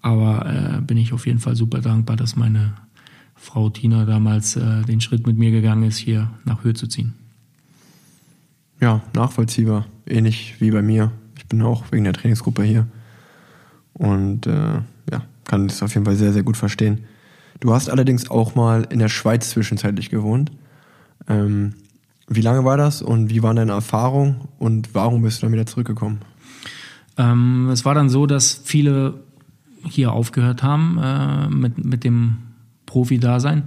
Aber äh, bin ich auf jeden Fall super dankbar, dass meine Frau Tina damals äh, den Schritt mit mir gegangen ist, hier nach Höhe zu ziehen. Ja, nachvollziehbar. Ähnlich wie bei mir. Ich bin auch wegen der Trainingsgruppe hier. Und äh, ja, kann das auf jeden Fall sehr, sehr gut verstehen. Du hast allerdings auch mal in der Schweiz zwischenzeitlich gewohnt. Ähm, wie lange war das und wie waren deine Erfahrungen und warum bist du dann wieder zurückgekommen? Ähm, es war dann so, dass viele hier aufgehört haben äh, mit, mit dem Profi-Dasein.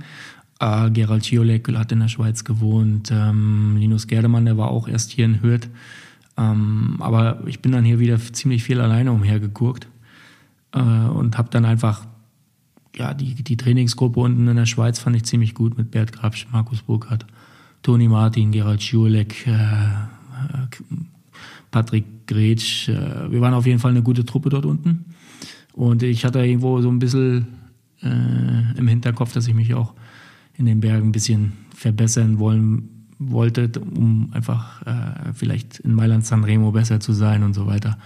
Äh, Gerald Schiolek hat in der Schweiz gewohnt, ähm, Linus Gerdemann, der war auch erst hier in Hürth. Ähm, aber ich bin dann hier wieder ziemlich viel alleine umhergeguckt äh, und habe dann einfach ja, die, die Trainingsgruppe unten in der Schweiz fand ich ziemlich gut mit Bert Grabsch, Markus Burkhardt, Toni Martin, Gerald Schurleck, äh, äh, Patrick Gretsch. Äh, wir waren auf jeden Fall eine gute Truppe dort unten. Und ich hatte irgendwo so ein bisschen äh, im Hinterkopf, dass ich mich auch in den Bergen ein bisschen verbessern wollen wollte, um einfach äh, vielleicht in Mailand Sanremo besser zu sein und so weiter.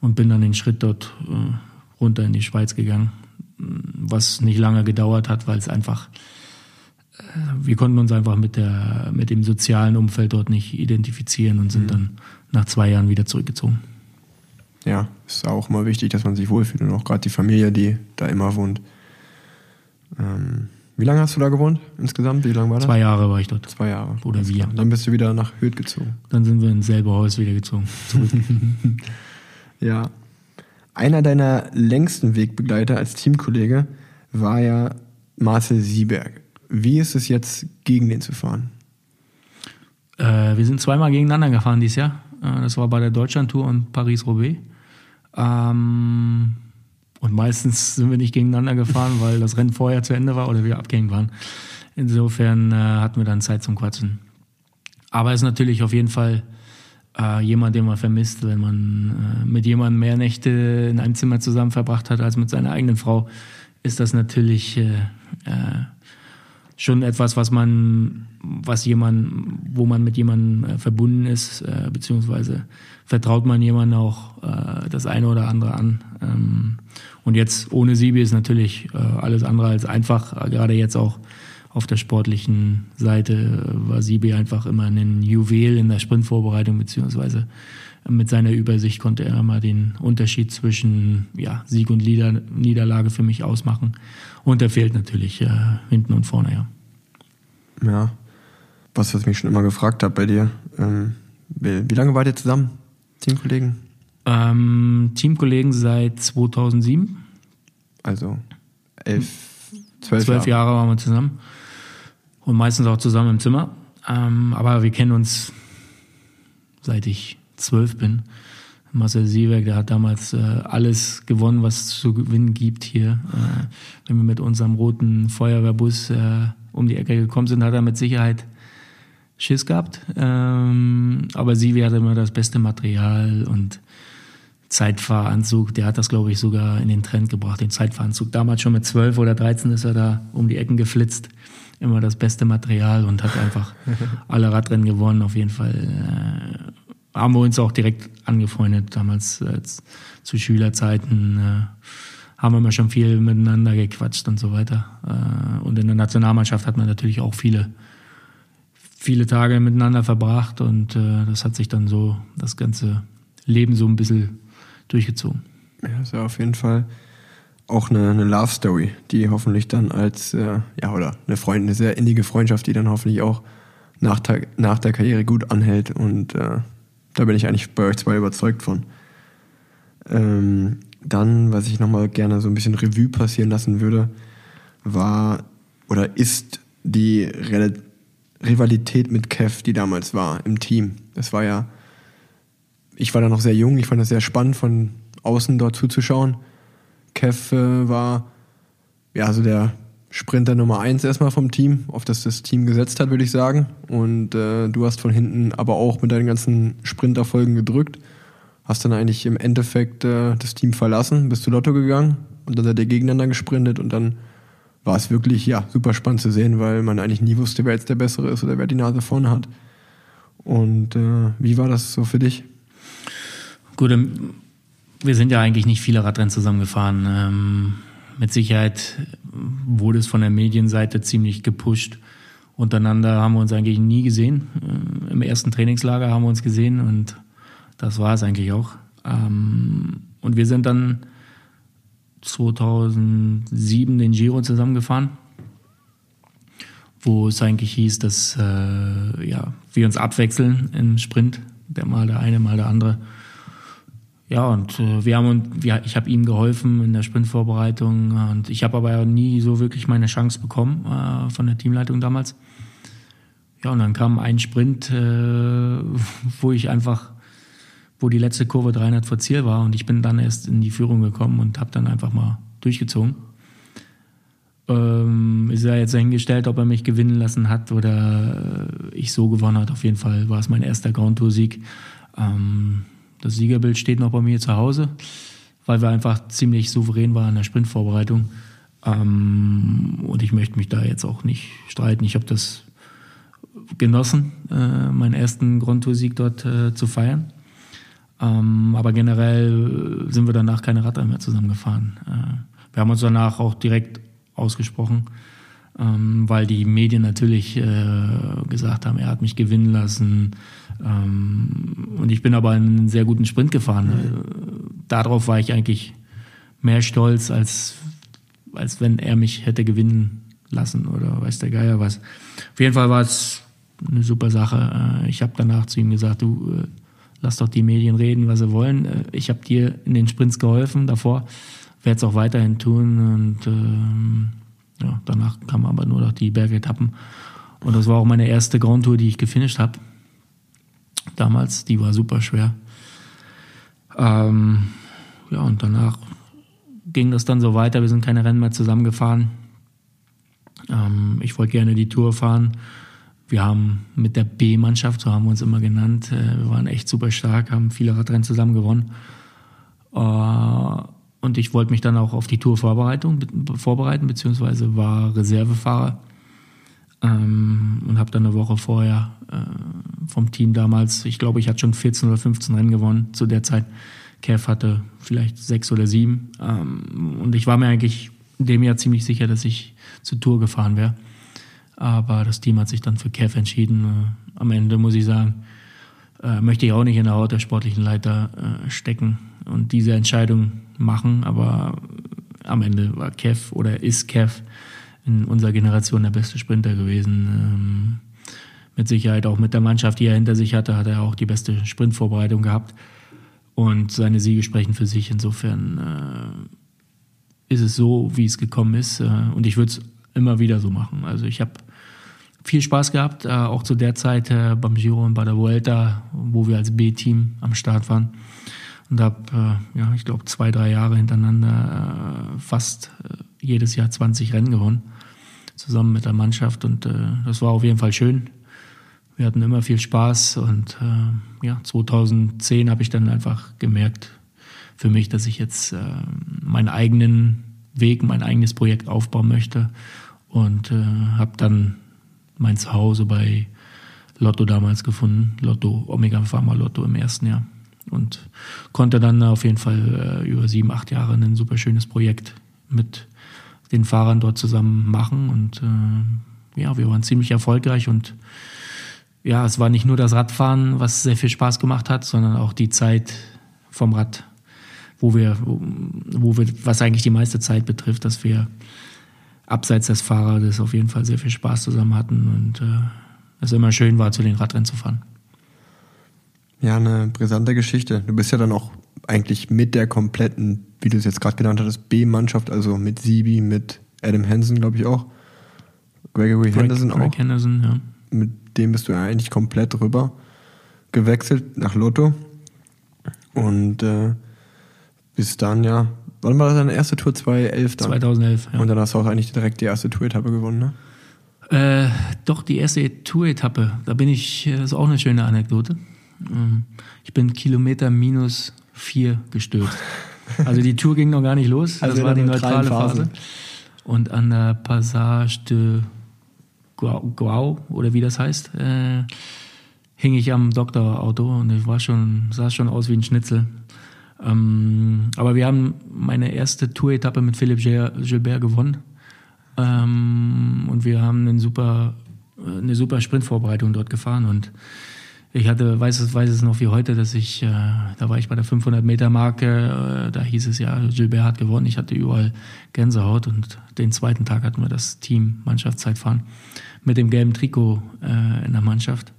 Und bin dann den Schritt dort äh, runter in die Schweiz gegangen was nicht lange gedauert hat, weil es einfach, äh, wir konnten uns einfach mit, der, mit dem sozialen Umfeld dort nicht identifizieren und sind mhm. dann nach zwei Jahren wieder zurückgezogen. Ja, ist auch immer wichtig, dass man sich wohlfühlt und auch gerade die Familie, die da immer wohnt. Ähm, wie lange hast du da gewohnt insgesamt? Wie lange war das? Zwei Jahre war ich dort. Zwei Jahre. Oder wir. Dann bist du wieder nach Hürth gezogen. Dann sind wir ins selbe Haus wieder gezogen. Ja, einer deiner längsten Wegbegleiter als Teamkollege war ja Marcel Sieberg. Wie ist es jetzt, gegen den zu fahren? Äh, wir sind zweimal gegeneinander gefahren dieses Jahr. Äh, das war bei der Deutschlandtour und Paris-Roubaix. Ähm, und meistens sind wir nicht gegeneinander gefahren, weil das Rennen vorher zu Ende war oder wir abgehängt waren. Insofern äh, hatten wir dann Zeit zum Quatschen. Aber es ist natürlich auf jeden Fall äh, jemand, den man vermisst, wenn man äh, mit jemandem mehr Nächte in einem Zimmer zusammen verbracht hat als mit seiner eigenen Frau, ist das natürlich äh, äh, schon etwas, was man, was jemand, wo man mit jemandem äh, verbunden ist, äh, beziehungsweise vertraut man jemandem auch äh, das eine oder andere an. Ähm, und jetzt ohne Sibi ist natürlich alles andere als einfach, gerade jetzt auch auf der sportlichen Seite war Sibi einfach immer ein Juwel in der Sprintvorbereitung, beziehungsweise mit seiner Übersicht konnte er immer den Unterschied zwischen ja, Sieg und Niederlage für mich ausmachen. Und er fehlt natürlich äh, hinten und vorne, ja. Ja, was ich mich schon immer gefragt habe bei dir. Ähm, wie, wie, lange wart ihr zusammen, Teamkollegen? Ähm, Teamkollegen seit 2007. Also elf, zwölf, zwölf Jahre. Jahre waren wir zusammen und meistens auch zusammen im Zimmer. Ähm, aber wir kennen uns seit ich zwölf bin. Marcel Sieberg, der hat damals äh, alles gewonnen, was zu gewinnen gibt hier. Äh, wenn wir mit unserem roten Feuerwehrbus äh, um die Ecke gekommen sind, hat er mit Sicherheit Schiss gehabt. Ähm, aber Sivi hatte immer das beste Material und Zeitfahranzug, der hat das, glaube ich, sogar in den Trend gebracht, den Zeitfahranzug. Damals schon mit zwölf oder dreizehn ist er da um die Ecken geflitzt immer das beste Material und hat einfach alle Radrennen gewonnen. Auf jeden Fall äh, haben wir uns auch direkt angefreundet, damals äh, zu Schülerzeiten. Äh, haben wir immer schon viel miteinander gequatscht und so weiter. Äh, und in der Nationalmannschaft hat man natürlich auch viele, viele Tage miteinander verbracht und äh, das hat sich dann so das ganze Leben so ein bisschen durchgezogen. Ja, ist ja auf jeden Fall auch eine, eine Love Story, die hoffentlich dann als, äh, ja, oder eine Freund, eine sehr innige Freundschaft, die dann hoffentlich auch nach der, nach der Karriere gut anhält und äh, da bin ich eigentlich bei euch zwei überzeugt von. Ähm, dann, was ich nochmal gerne so ein bisschen Revue passieren lassen würde, war oder ist die Re Rivalität mit Kev, die damals war im Team. Das war ja, ich war da noch sehr jung, ich fand das sehr spannend, von außen dort zuzuschauen. Kev äh, war ja so der Sprinter Nummer eins erstmal vom Team, auf das das Team gesetzt hat, würde ich sagen. Und äh, du hast von hinten aber auch mit deinen ganzen Sprinterfolgen gedrückt hast dann eigentlich im Endeffekt äh, das Team verlassen, bist zu Lotto gegangen und dann seid ihr gegeneinander gesprintet und dann war es wirklich ja super spannend zu sehen, weil man eigentlich nie wusste, wer jetzt der Bessere ist oder wer die Nase vorne hat. Und äh, wie war das so für dich? Gut, ähm, wir sind ja eigentlich nicht viele Radrennen zusammengefahren. Ähm, mit Sicherheit wurde es von der Medienseite ziemlich gepusht. Untereinander haben wir uns eigentlich nie gesehen. Äh, Im ersten Trainingslager haben wir uns gesehen und das war es eigentlich auch. Ähm, und wir sind dann 2007 den Giro zusammengefahren, wo es eigentlich hieß, dass äh, ja, wir uns abwechseln im Sprint, der mal der eine, mal der andere. Ja, und äh, wir haben und wir, ich habe ihm geholfen in der Sprintvorbereitung und ich habe aber nie so wirklich meine Chance bekommen äh, von der Teamleitung damals. Ja, und dann kam ein Sprint, äh, wo ich einfach wo die letzte Kurve 300 vor Ziel war und ich bin dann erst in die Führung gekommen und habe dann einfach mal durchgezogen. Ähm, ist ja jetzt dahingestellt, ob er mich gewinnen lassen hat oder äh, ich so gewonnen hat. Auf jeden Fall war es mein erster Grand Tour Sieg. Ähm, das Siegerbild steht noch bei mir zu Hause, weil wir einfach ziemlich souverän waren in der Sprintvorbereitung. Ähm, und ich möchte mich da jetzt auch nicht streiten. Ich habe das genossen, äh, meinen ersten Grand Tour Sieg dort äh, zu feiern. Ähm, aber generell sind wir danach keine Radrennen mehr zusammengefahren. Äh, wir haben uns danach auch direkt ausgesprochen, ähm, weil die Medien natürlich äh, gesagt haben, er hat mich gewinnen lassen. Ähm, und ich bin aber einen sehr guten Sprint gefahren. Mhm. Darauf war ich eigentlich mehr stolz, als, als wenn er mich hätte gewinnen lassen oder weiß der Geier was. Auf jeden Fall war es eine super Sache. Äh, ich habe danach zu ihm gesagt, du äh, lass doch die Medien reden, was sie wollen. Ich habe dir in den Sprints geholfen davor, werde es auch weiterhin tun und ähm, ja, danach kamen aber nur noch die Bergetappen. Und das war auch meine erste Grand Tour, die ich gefinisht habe. Damals, die war super schwer. Ähm, ja, und danach ging das dann so weiter. Wir sind keine Rennen mehr zusammengefahren. Ähm, ich wollte gerne die Tour fahren wir haben mit der B-Mannschaft, so haben wir uns immer genannt, äh, wir waren echt super stark, haben viele Radrennen zusammen gewonnen. Äh, und ich wollte mich dann auch auf die Tour vorbereiten, beziehungsweise war Reservefahrer ähm, und habe dann eine Woche vorher äh, vom Team damals, ich glaube, ich hatte schon 14 oder 15 Rennen gewonnen zu der Zeit. Kev hatte vielleicht sechs oder sieben. Ähm, und ich war mir eigentlich in dem Jahr ziemlich sicher, dass ich zur Tour gefahren wäre. Aber das Team hat sich dann für Kev entschieden. Äh, am Ende muss ich sagen, äh, möchte ich auch nicht in der Haut der sportlichen Leiter äh, stecken und diese Entscheidung machen. Aber am Ende war Kev oder ist Kev in unserer Generation der beste Sprinter gewesen. Ähm, mit Sicherheit auch mit der Mannschaft, die er hinter sich hatte, hat er auch die beste Sprintvorbereitung gehabt. Und seine Siege sprechen für sich. Insofern ist es so, wie es gekommen ist. und ich würde es immer wieder so machen. Also ich habe viel Spaß gehabt, äh, auch zu der Zeit äh, beim Giro und bei der Vuelta, wo wir als B-Team am Start waren. Und habe, äh, ja, ich glaube, zwei, drei Jahre hintereinander äh, fast äh, jedes Jahr 20 Rennen gewonnen, zusammen mit der Mannschaft. Und äh, das war auf jeden Fall schön. Wir hatten immer viel Spaß und ja, 2010 habe ich dann einfach gemerkt für mich, dass ich jetzt meinen eigenen Weg, mein eigenes Projekt aufbauen möchte und äh, habe dann mein Zuhause bei Lotto damals gefunden, Lotto, Omega Pharma Lotto im ersten Jahr. Und konnte dann auf jeden Fall äh, über sieben, acht Jahre ein super schönes Projekt mit den Fahrern dort zusammen machen. Und äh, ja, wir waren ziemlich erfolgreich und ja, es war nicht nur das Radfahren, was sehr viel Spaß gemacht hat, sondern auch die Zeit vom Rad, wo wir, wo wir, was eigentlich die meiste Zeit betrifft, dass wir abseits des Fahrrades auf jeden Fall sehr viel Spaß zusammen hatten und äh, es immer schön war, zu den Radrennen zu fahren. Ja, eine brisante Geschichte. Du bist ja dann auch eigentlich mit der kompletten, wie du es jetzt gerade genannt hattest, B-Mannschaft, also mit Sibi, mit Adam Hansen, glaube ich auch. Gregory Greg, Henderson Greg auch. Henderson, ja. Mit dem bist du ja eigentlich komplett rüber gewechselt nach Lotto. Und äh, bis dann, ja. Wann war das deine erste Tour? 2011 dann? 2011, ja. Und dann hast du auch eigentlich direkt die erste Tour-Etappe gewonnen, ne? Äh, doch, die erste Tour-Etappe, da bin ich, äh, das ist auch eine schöne Anekdote. Ähm, Ich bin Kilometer minus vier gestürzt. Also die Tour ging noch gar nicht los, das Also in war die neutrale Phase. Phase. Und an der Passage de Guau, Guau oder wie das heißt, äh, hing ich am Doktorauto und ich war schon, sah schon aus wie ein Schnitzel. Ähm, aber wir haben meine erste Tour-Etappe mit Philipp Gil- Gilbert gewonnen. Ähm, und wir haben einen super, äh, eine super Sprintvorbereitung dort gefahren. Und ich hatte, weiß es, weiß es noch wie heute, dass ich, äh, da war ich bei der 500 Meter Marke, äh, da hieß es ja, Gilbert hat gewonnen. Ich hatte überall Gänsehaut und den zweiten Tag hatten wir das Team Mannschaftszeitfahren mit dem gelben Trikot äh, in der Mannschaft.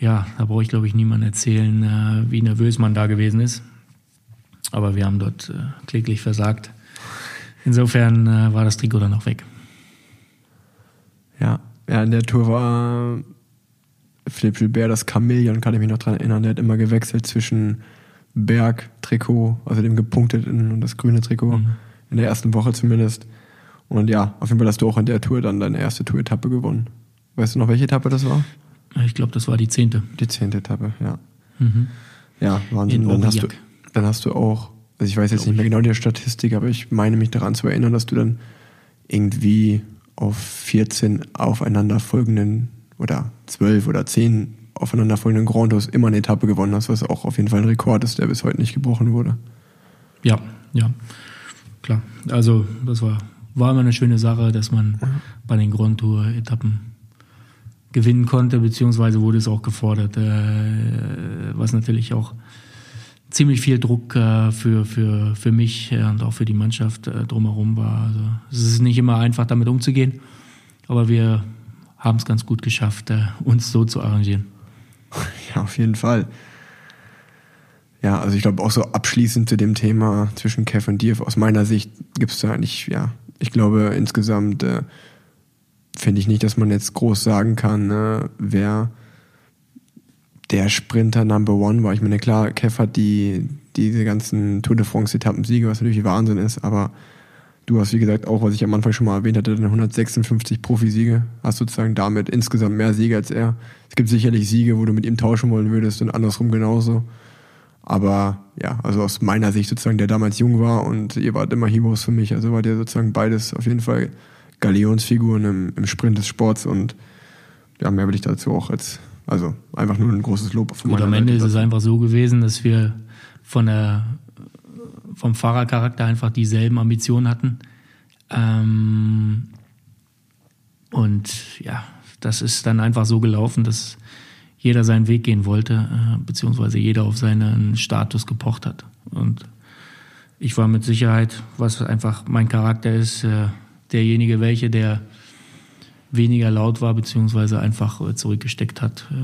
Ja, da brauche ich glaube ich niemandem erzählen, äh, wie nervös man da gewesen ist. Aber wir haben dort äh, kläglich versagt. Insofern äh, war das Trikot dann auch weg. Ja, ja, in der Tour war Philipp Gilbert das Chamäleon, kann ich mich noch dran erinnern. Der hat immer gewechselt zwischen Berg-Trikot, also dem gepunkteten und das grüne Trikot, in der ersten Woche zumindest. Und ja, auf jeden Fall hast du auch in der Tour dann deine erste Tour-Etappe gewonnen. Weißt du noch, welche Etappe das war? Ich glaube, das war die zehnte. Die zehnte Etappe, ja. Mhm. Ja, Wahnsinn. In Dann hast, du, dann hast du auch, also ich weiß jetzt nicht mehr genau die Statistik, aber ich meine mich daran zu erinnern, dass du dann irgendwie auf 14 aufeinanderfolgenden oder 12 oder 10 aufeinanderfolgenden Grand Tours immer eine Etappe gewonnen hast, was auch auf jeden Fall ein Rekord ist, der bis heute nicht gebrochen wurde. Ja, ja, klar. Also das war, war immer eine schöne Sache, dass man bei den Grand Tour-Etappen gewinnen konnte, beziehungsweise wurde es auch gefordert, äh, was natürlich auch ziemlich viel Druck äh, für, für, für mich äh, und auch für die Mannschaft äh, drumherum war. Also es ist nicht immer einfach, damit umzugehen, aber wir haben es ganz gut geschafft, äh, uns so zu arrangieren. Ja, auf jeden Fall. Ja, also ich glaube auch so abschließend zu dem Thema zwischen Kev und dir, aus meiner Sicht gibt es da eigentlich, ja, ich glaube insgesamt äh, finde ich nicht, dass man jetzt groß sagen kann, äh, wer der Sprinter Number One war. Ich meine, klar, Kev hat die, diese ganzen Tour de France Etappensiege, was natürlich Wahnsinn ist, aber du hast, wie gesagt, auch, was ich am Anfang schon mal erwähnt hatte, deine 156 Profisiege, hast sozusagen damit insgesamt mehr Siege als er. Es gibt sicherlich Siege, wo du mit ihm tauschen wollen würdest und andersrum genauso. Aber ja, also aus meiner Sicht sozusagen, der damals jung war und ihr wart immer Heroes für mich, also war der sozusagen beides auf jeden Fall Galionsfiguren im, im Sprint des Sports und ja, mehr will ich dazu auch als, also einfach nur ein großes Lob von Gut, am Ende ist Seite. es einfach so gewesen, dass wir von der, vom Fahrercharakter einfach dieselben Ambitionen hatten. Ähm, und ja, das ist dann einfach so gelaufen, dass jeder seinen Weg gehen wollte, äh, beziehungsweise jeder auf seinen Status gepocht hat. Und ich war mit Sicherheit, was einfach mein Charakter ist, äh, derjenige, welche, der weniger laut war, beziehungsweise einfach äh, zurückgesteckt hat, äh,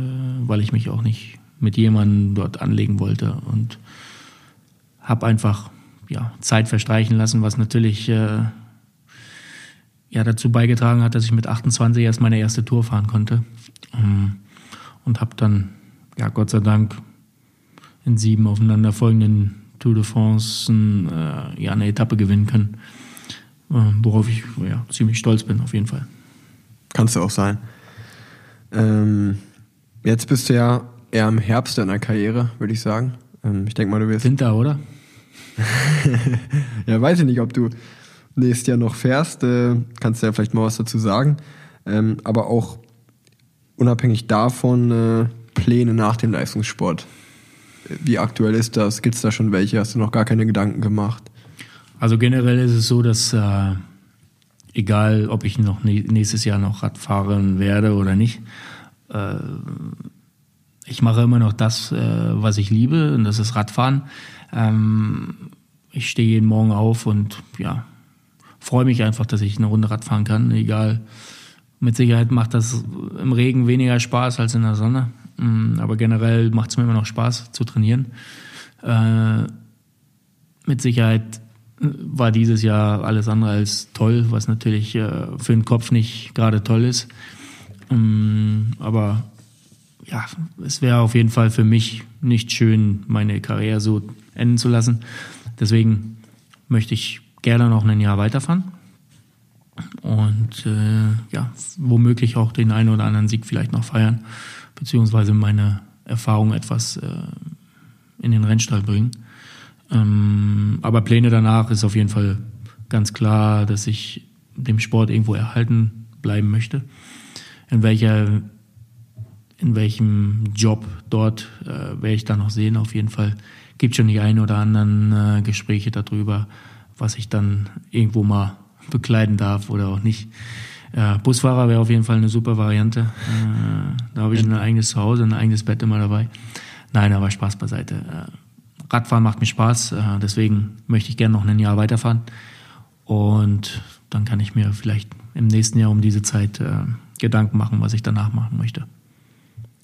weil ich mich auch nicht mit jemandem dort anlegen wollte und habe einfach ja, Zeit verstreichen lassen, was natürlich äh, ja, dazu beigetragen hat, dass ich mit 28 erst meine erste Tour fahren konnte. Ähm, und habe dann, ja, Gott sei Dank, in sieben aufeinanderfolgenden Tour de France äh, ja, eine Etappe gewinnen können, äh, worauf ich ja, ziemlich stolz bin, auf jeden Fall. Kannst du auch sein. Ähm, jetzt bist du ja eher im Herbst deiner Karriere, würde ich sagen. Ähm, ich denke mal, du wirst. Winter, oder? Ja, weiß ich nicht, ob du nächstes Jahr noch fährst. Äh, kannst du ja vielleicht mal was dazu sagen. Ähm, aber auch unabhängig davon äh, Pläne nach dem Leistungssport. Wie aktuell ist das? Gibt es da schon welche? Hast du noch gar keine Gedanken gemacht? Also generell ist es so, dass äh, egal, ob ich noch nächstes Jahr noch Rad fahren werde oder nicht, äh, ich mache immer noch das, äh, was ich liebe, und das ist Radfahren. Ähm, ich stehe jeden Morgen auf und ja, freue mich einfach, dass ich eine Runde Rad fahren kann. Egal, mit Sicherheit macht das im Regen weniger Spaß als in der Sonne. Mm, aber generell macht es mir immer noch Spaß zu trainieren. Äh, mit Sicherheit war dieses Jahr alles andere als toll, was natürlich äh, für den Kopf nicht gerade toll ist. Mm, aber ja, es wäre auf jeden Fall für mich nicht schön, meine Karriere so enden zu lassen. Deswegen möchte ich gerne noch ein Jahr weiterfahren und äh, ja, womöglich auch den einen oder anderen Sieg vielleicht noch feiern, beziehungsweise meine Erfahrung etwas äh, in den Rennstall bringen. Ähm, aber Pläne danach ist auf jeden Fall ganz klar, dass ich dem Sport irgendwo erhalten bleiben möchte. In welcher in welchem Job dort äh, werde ich dann noch sehen. Auf jeden Fall gibt schon die ein oder anderen äh, Gespräche darüber, was ich dann irgendwo mal bekleiden darf oder auch nicht. Äh, Busfahrer wäre auf jeden Fall eine super Variante. Äh, da habe ich ein eigenes Zuhause, ein eigenes Bett immer dabei. Nein, aber Spaß beiseite. Äh, Radfahren macht mir Spaß, äh, deswegen möchte ich gerne noch ein Jahr weiterfahren. Und dann kann ich mir vielleicht im nächsten Jahr um diese Zeit äh, Gedanken machen, was ich danach machen möchte.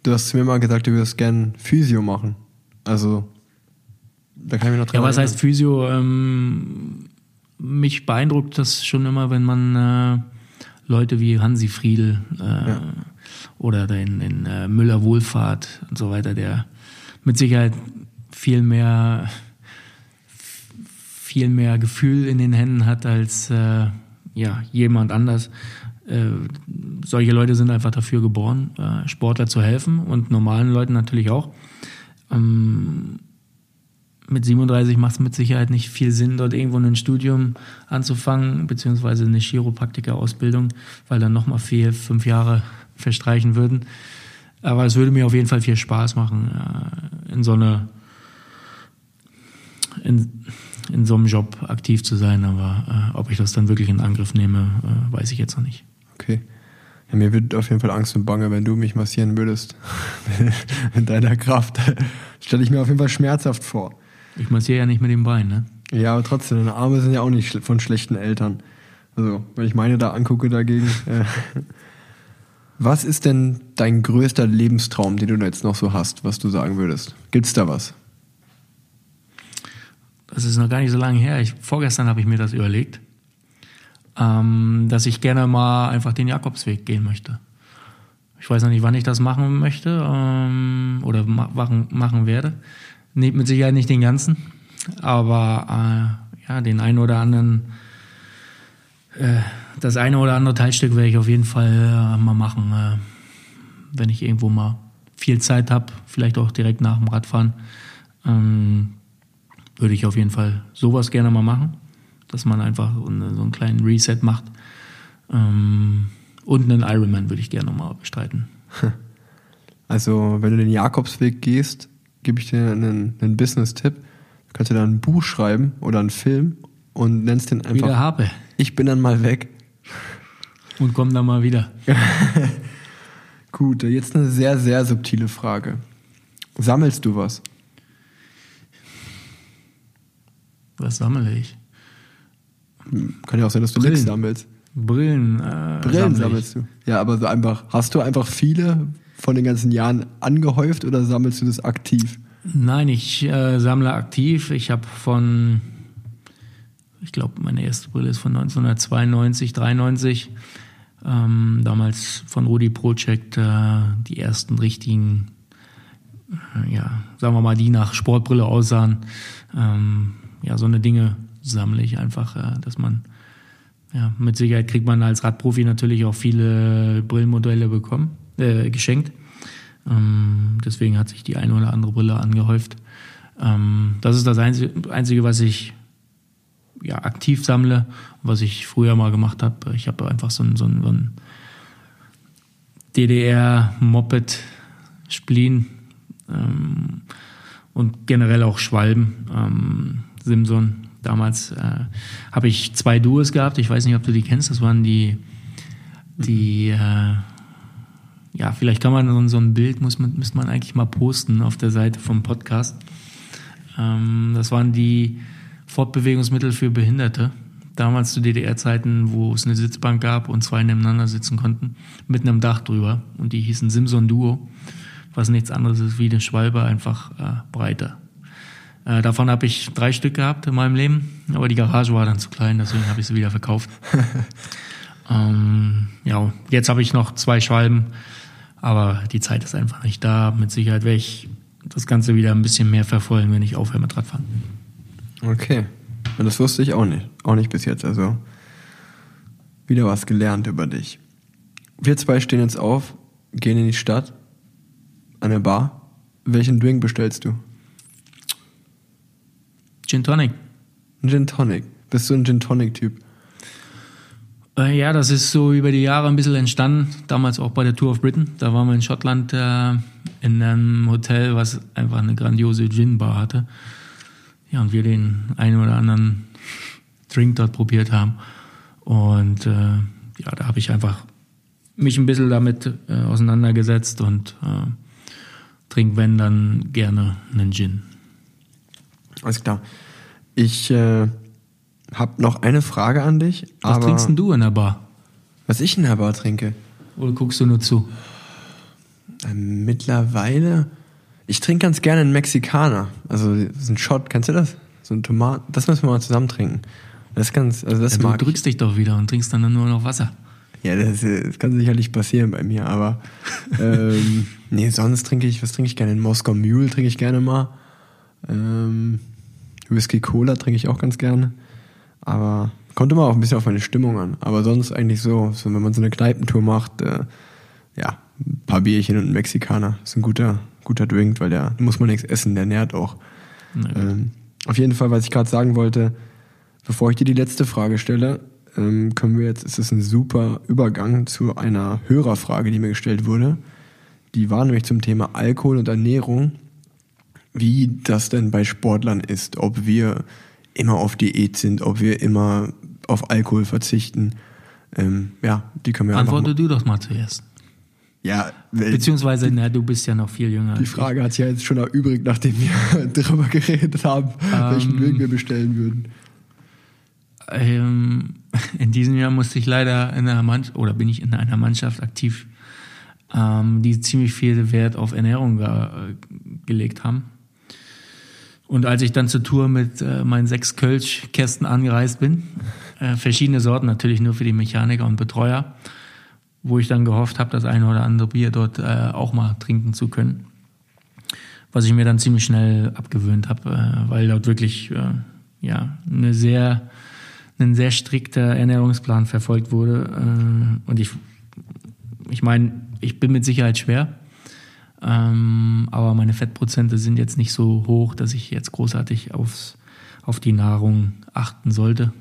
Du hast mir mal gesagt, du würdest gerne Physio machen. Also, da kann ich mich noch dran Ja, was heißt Physio? Ähm, mich beeindruckt das schon immer, wenn man äh, Leute wie Hansi Friedl äh, ja. oder den, den äh, Müller Wohlfahrt und so weiter, der mit Sicherheit viel mehr, viel mehr Gefühl in den Händen hat als äh, ja, jemand anders. Äh, solche Leute sind einfach dafür geboren, äh, Sportler zu helfen und normalen Leuten natürlich auch. Ähm, mit 37 macht es mit Sicherheit nicht viel Sinn, dort irgendwo ein Studium anzufangen, beziehungsweise eine Chiropraktiker-Ausbildung, weil dann nochmal vier, fünf Jahre verstreichen würden. Aber es würde mir auf jeden Fall viel Spaß machen, äh, in so eine in, in so einem Job aktiv zu sein, aber äh, ob ich das dann wirklich in Angriff nehme, äh, weiß ich jetzt noch nicht. Okay. Ja, mir wird auf jeden Fall Angst und Bange, wenn du mich massieren würdest. in deiner Kraft. Stelle ich mir auf jeden Fall schmerzhaft vor. Ich massiere ja nicht mit dem Bein, ne? Ja, aber trotzdem, deine Arme sind ja auch nicht von schlechten Eltern. Also, wenn ich meine da angucke dagegen. Äh, was ist denn dein größter Lebenstraum, den du jetzt noch so hast, was du sagen würdest? Gibt's da was? das ist noch gar nicht so lange her, ich, vorgestern habe ich mir das überlegt, ähm, dass ich gerne mal einfach den Jakobsweg gehen möchte. Ich weiß noch nicht, wann ich das machen möchte ähm, oder machen, machen werde. Nee, mit Sicherheit nicht den ganzen, aber äh, ja, den einen oder anderen, äh, das eine oder andere Teilstück werde ich auf jeden Fall äh, mal machen, äh, wenn ich irgendwo mal viel Zeit habe, vielleicht auch direkt nach dem Radfahren. Ähm, würde ich auf jeden Fall sowas gerne mal machen, dass man einfach so einen kleinen Reset macht. Ähm, und einen Ironman würde ich gerne mal bestreiten. Also, wenn du den Jakobsweg gehst, gebe ich dir einen, einen Business-Tipp. Du kannst dir da ein Buch schreiben oder einen Film und nennst den einfach. Wieder habe. Ich bin dann mal weg. Und komm dann mal wieder. Gut, jetzt eine sehr, sehr subtile Frage. Sammelst du was? Was sammle ich? Kann ja auch sein, dass du Brillen. nichts sammelst. Brillen. Äh, Brillen sammelst du. Ja, aber so einfach, hast du einfach viele von den ganzen Jahren angehäuft oder sammelst du das aktiv? Nein, ich äh, sammle aktiv. Ich habe von, ich glaube, meine erste Brille ist von 1992, 93. Ähm, damals von Rudi Project äh, die ersten richtigen, äh, ja, sagen wir mal, die nach Sportbrille aussahen. Ähm, ja, so eine Dinge sammle ich einfach, äh, dass man, ja, mit Sicherheit kriegt man als Radprofi natürlich auch viele Brillenmodelle bekommen, äh, geschenkt. Ähm, deswegen hat sich die eine oder andere Brille angehäuft. Ähm, das ist das Einzige, Einzige, was ich ja, aktiv sammle, was ich früher mal gemacht habe. Ich habe einfach so ein, so ein, so ein DDR-Moped-Spleen. Ähm, und generell auch Schwalben. Ähm, Simson, damals äh, habe ich zwei Duos gehabt. Ich weiß nicht, ob du die kennst. Das waren die, die äh, ja, vielleicht kann man so ein Bild, muss man, müsste man eigentlich mal posten auf der Seite vom Podcast. Ähm, das waren die Fortbewegungsmittel für Behinderte. Damals zu DDR-Zeiten, wo es eine Sitzbank gab und zwei nebeneinander sitzen konnten, mit einem Dach drüber. Und die hießen Simson Duo, was nichts anderes ist wie eine Schwalbe, einfach äh, breiter. Äh, davon habe ich drei Stück gehabt in meinem Leben, aber die Garage war dann zu klein, deswegen habe ich sie wieder verkauft. ähm, ja, jetzt habe ich noch zwei Schwalben, aber die Zeit ist einfach nicht da. Mit Sicherheit werde ich das Ganze wieder ein bisschen mehr verfolgen, wenn ich aufhöre mit Radfahren. Okay. Und das wusste ich auch nicht. Auch nicht bis jetzt. Also wieder was gelernt über dich. Wir zwei stehen jetzt auf, gehen in die Stadt, an der Bar. Welchen Drink bestellst du? Gin Tonic. Ein Gin Tonic. Bist du ein Gin Tonic-Typ? Äh, ja, das ist so über die Jahre ein bisschen entstanden. Damals auch bei der Tour of Britain. Da waren wir in Schottland äh, in einem Hotel, was einfach eine grandiose Gin-Bar hatte. Ja, und wir den einen oder anderen Drink dort probiert haben. Und äh, ja, da habe ich einfach mich ein bisschen damit äh, auseinandergesetzt und äh, trinke, wenn, dann gerne einen Gin. Alles klar. Ich äh, habe noch eine Frage an dich. Was trinkst denn du in der Bar? Was ich in der Bar trinke? Oder guckst du nur zu? Ähm, mittlerweile. Ich trinke ganz gerne einen Mexikaner. Also so ein Shot, kennst du das? So ein Tomaten. Das müssen wir mal zusammen trinken. Das ist ganz, also das Ja, du mag drückst dich doch wieder und trinkst dann nur noch Wasser. ich. Ja, das, äh, das kann sicherlich passieren bei mir, aber ähm, nee, sonst trinke ich, was trinke ich gerne? Einen Moskau Mule trinke ich gerne mal. Ähm, Whisky Cola trinke ich auch ganz gerne. Aber kommt immer auch ein bisschen auf meine Stimmung an. Aber sonst eigentlich so, so wenn man so eine Kneipentour macht, äh, ja, ein paar Bierchen und ein Mexikaner. ist ein guter, guter Drink, weil der da muss man nichts essen, der nährt auch. Ähm, auf jeden Fall, was ich gerade sagen wollte, bevor ich dir die letzte Frage stelle, ähm, können wir jetzt, ist es ein super Übergang zu einer Hörerfrage, die mir gestellt wurde. Die war nämlich zum Thema Alkohol und Ernährung, wie das denn bei Sportlern ist, ob wir immer auf Diät sind, ob wir immer auf Alkohol verzichten. Ähm, ja, die können wir Antworte du doch mal zuerst. Ja, Beziehungsweise, na, du bist ja noch viel jünger. die Frage hat sich ja jetzt schon erübrigt, nachdem wir darüber geredet haben, welchen Ähm. Drink wir bestellen würden. Ähm, in diesem Jahr musste ich leider in einer Mannschaft, oder bin ich in einer Mannschaft aktiv, ähm, die ziemlich viel Wert auf Ernährung ge gelegt haben. Und als ich dann zur Tour mit äh, meinen sechs Kölsch-Kästen angereist bin, äh, verschiedene Sorten natürlich nur für die Mechaniker und Betreuer, wo ich dann gehofft habe, das eine oder andere Bier dort äh, auch mal trinken zu können. Was ich mir dann ziemlich schnell abgewöhnt habe, äh, weil dort wirklich äh, ja, eine sehr, ein sehr strikter Ernährungsplan verfolgt wurde. Äh, und ich, ich meine, ich bin mit Sicherheit schwer, ähm, aber meine Fettprozente sind jetzt nicht so hoch, dass ich jetzt großartig aufs, auf die Nahrung achten sollte.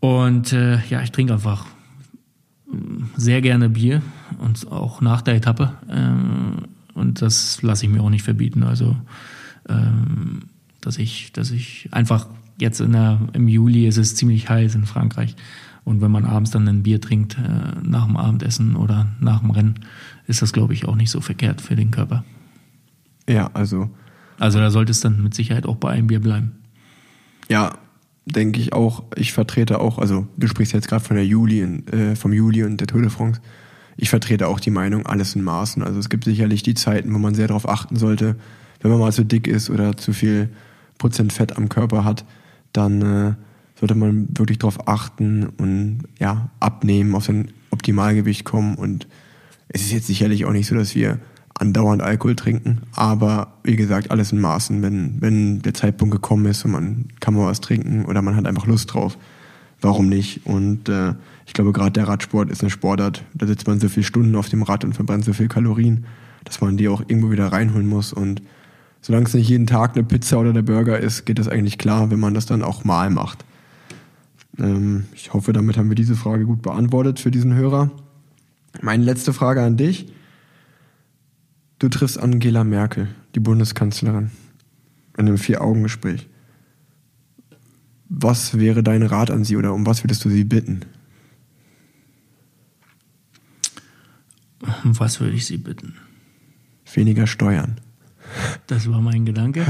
Und äh, ja, ich trinke einfach mm, sehr gerne Bier und auch nach der Etappe. Ähm, und das lasse ich mir auch nicht verbieten. Also, ähm, dass ich, dass ich einfach jetzt in der, im Juli ist es ziemlich heiß in Frankreich. Und wenn man abends dann ein Bier trinkt, äh, nach dem Abendessen oder nach dem Rennen, ist das, glaube ich, auch nicht so verkehrt für den Körper. Ja, also, Also da sollte es dann mit Sicherheit auch bei einem Bier bleiben. ja, denke ich auch. Ich vertrete auch, also du sprichst jetzt gerade von der Juli, äh, vom Juli und der Tour de France. Ich vertrete auch die Meinung, alles in Maßen. Also es gibt sicherlich die Zeiten, wo man sehr darauf achten sollte, wenn man mal zu dick ist oder zu viel Prozent Fett am Körper hat, dann äh, sollte man wirklich darauf achten und ja, abnehmen, auf sein Optimalgewicht kommen. Und es ist jetzt sicherlich auch nicht so, dass wir andauernd Alkohol trinken, aber wie gesagt, alles in Maßen. Wenn, wenn der Zeitpunkt gekommen ist und man kann mal was trinken oder man hat einfach Lust drauf, warum nicht? Und äh, ich glaube, gerade der Radsport ist eine Sportart, da sitzt man so viele Stunden auf dem Rad und verbrennt so viel Kalorien, dass man die auch irgendwo wieder reinholen muss. Und solange es nicht jeden Tag eine Pizza oder der Burger ist, geht das eigentlich klar, wenn man das dann auch mal macht. Ähm, ich hoffe, damit haben wir diese Frage gut beantwortet für diesen Hörer. Meine letzte Frage an dich. Du triffst Angela Merkel, die Bundeskanzlerin, in einem Vier-Augen-Gespräch. Was wäre dein Rat an sie oder um was würdest du sie bitten? Um was würde ich sie bitten? Weniger Steuern. Das war mein Gedanke.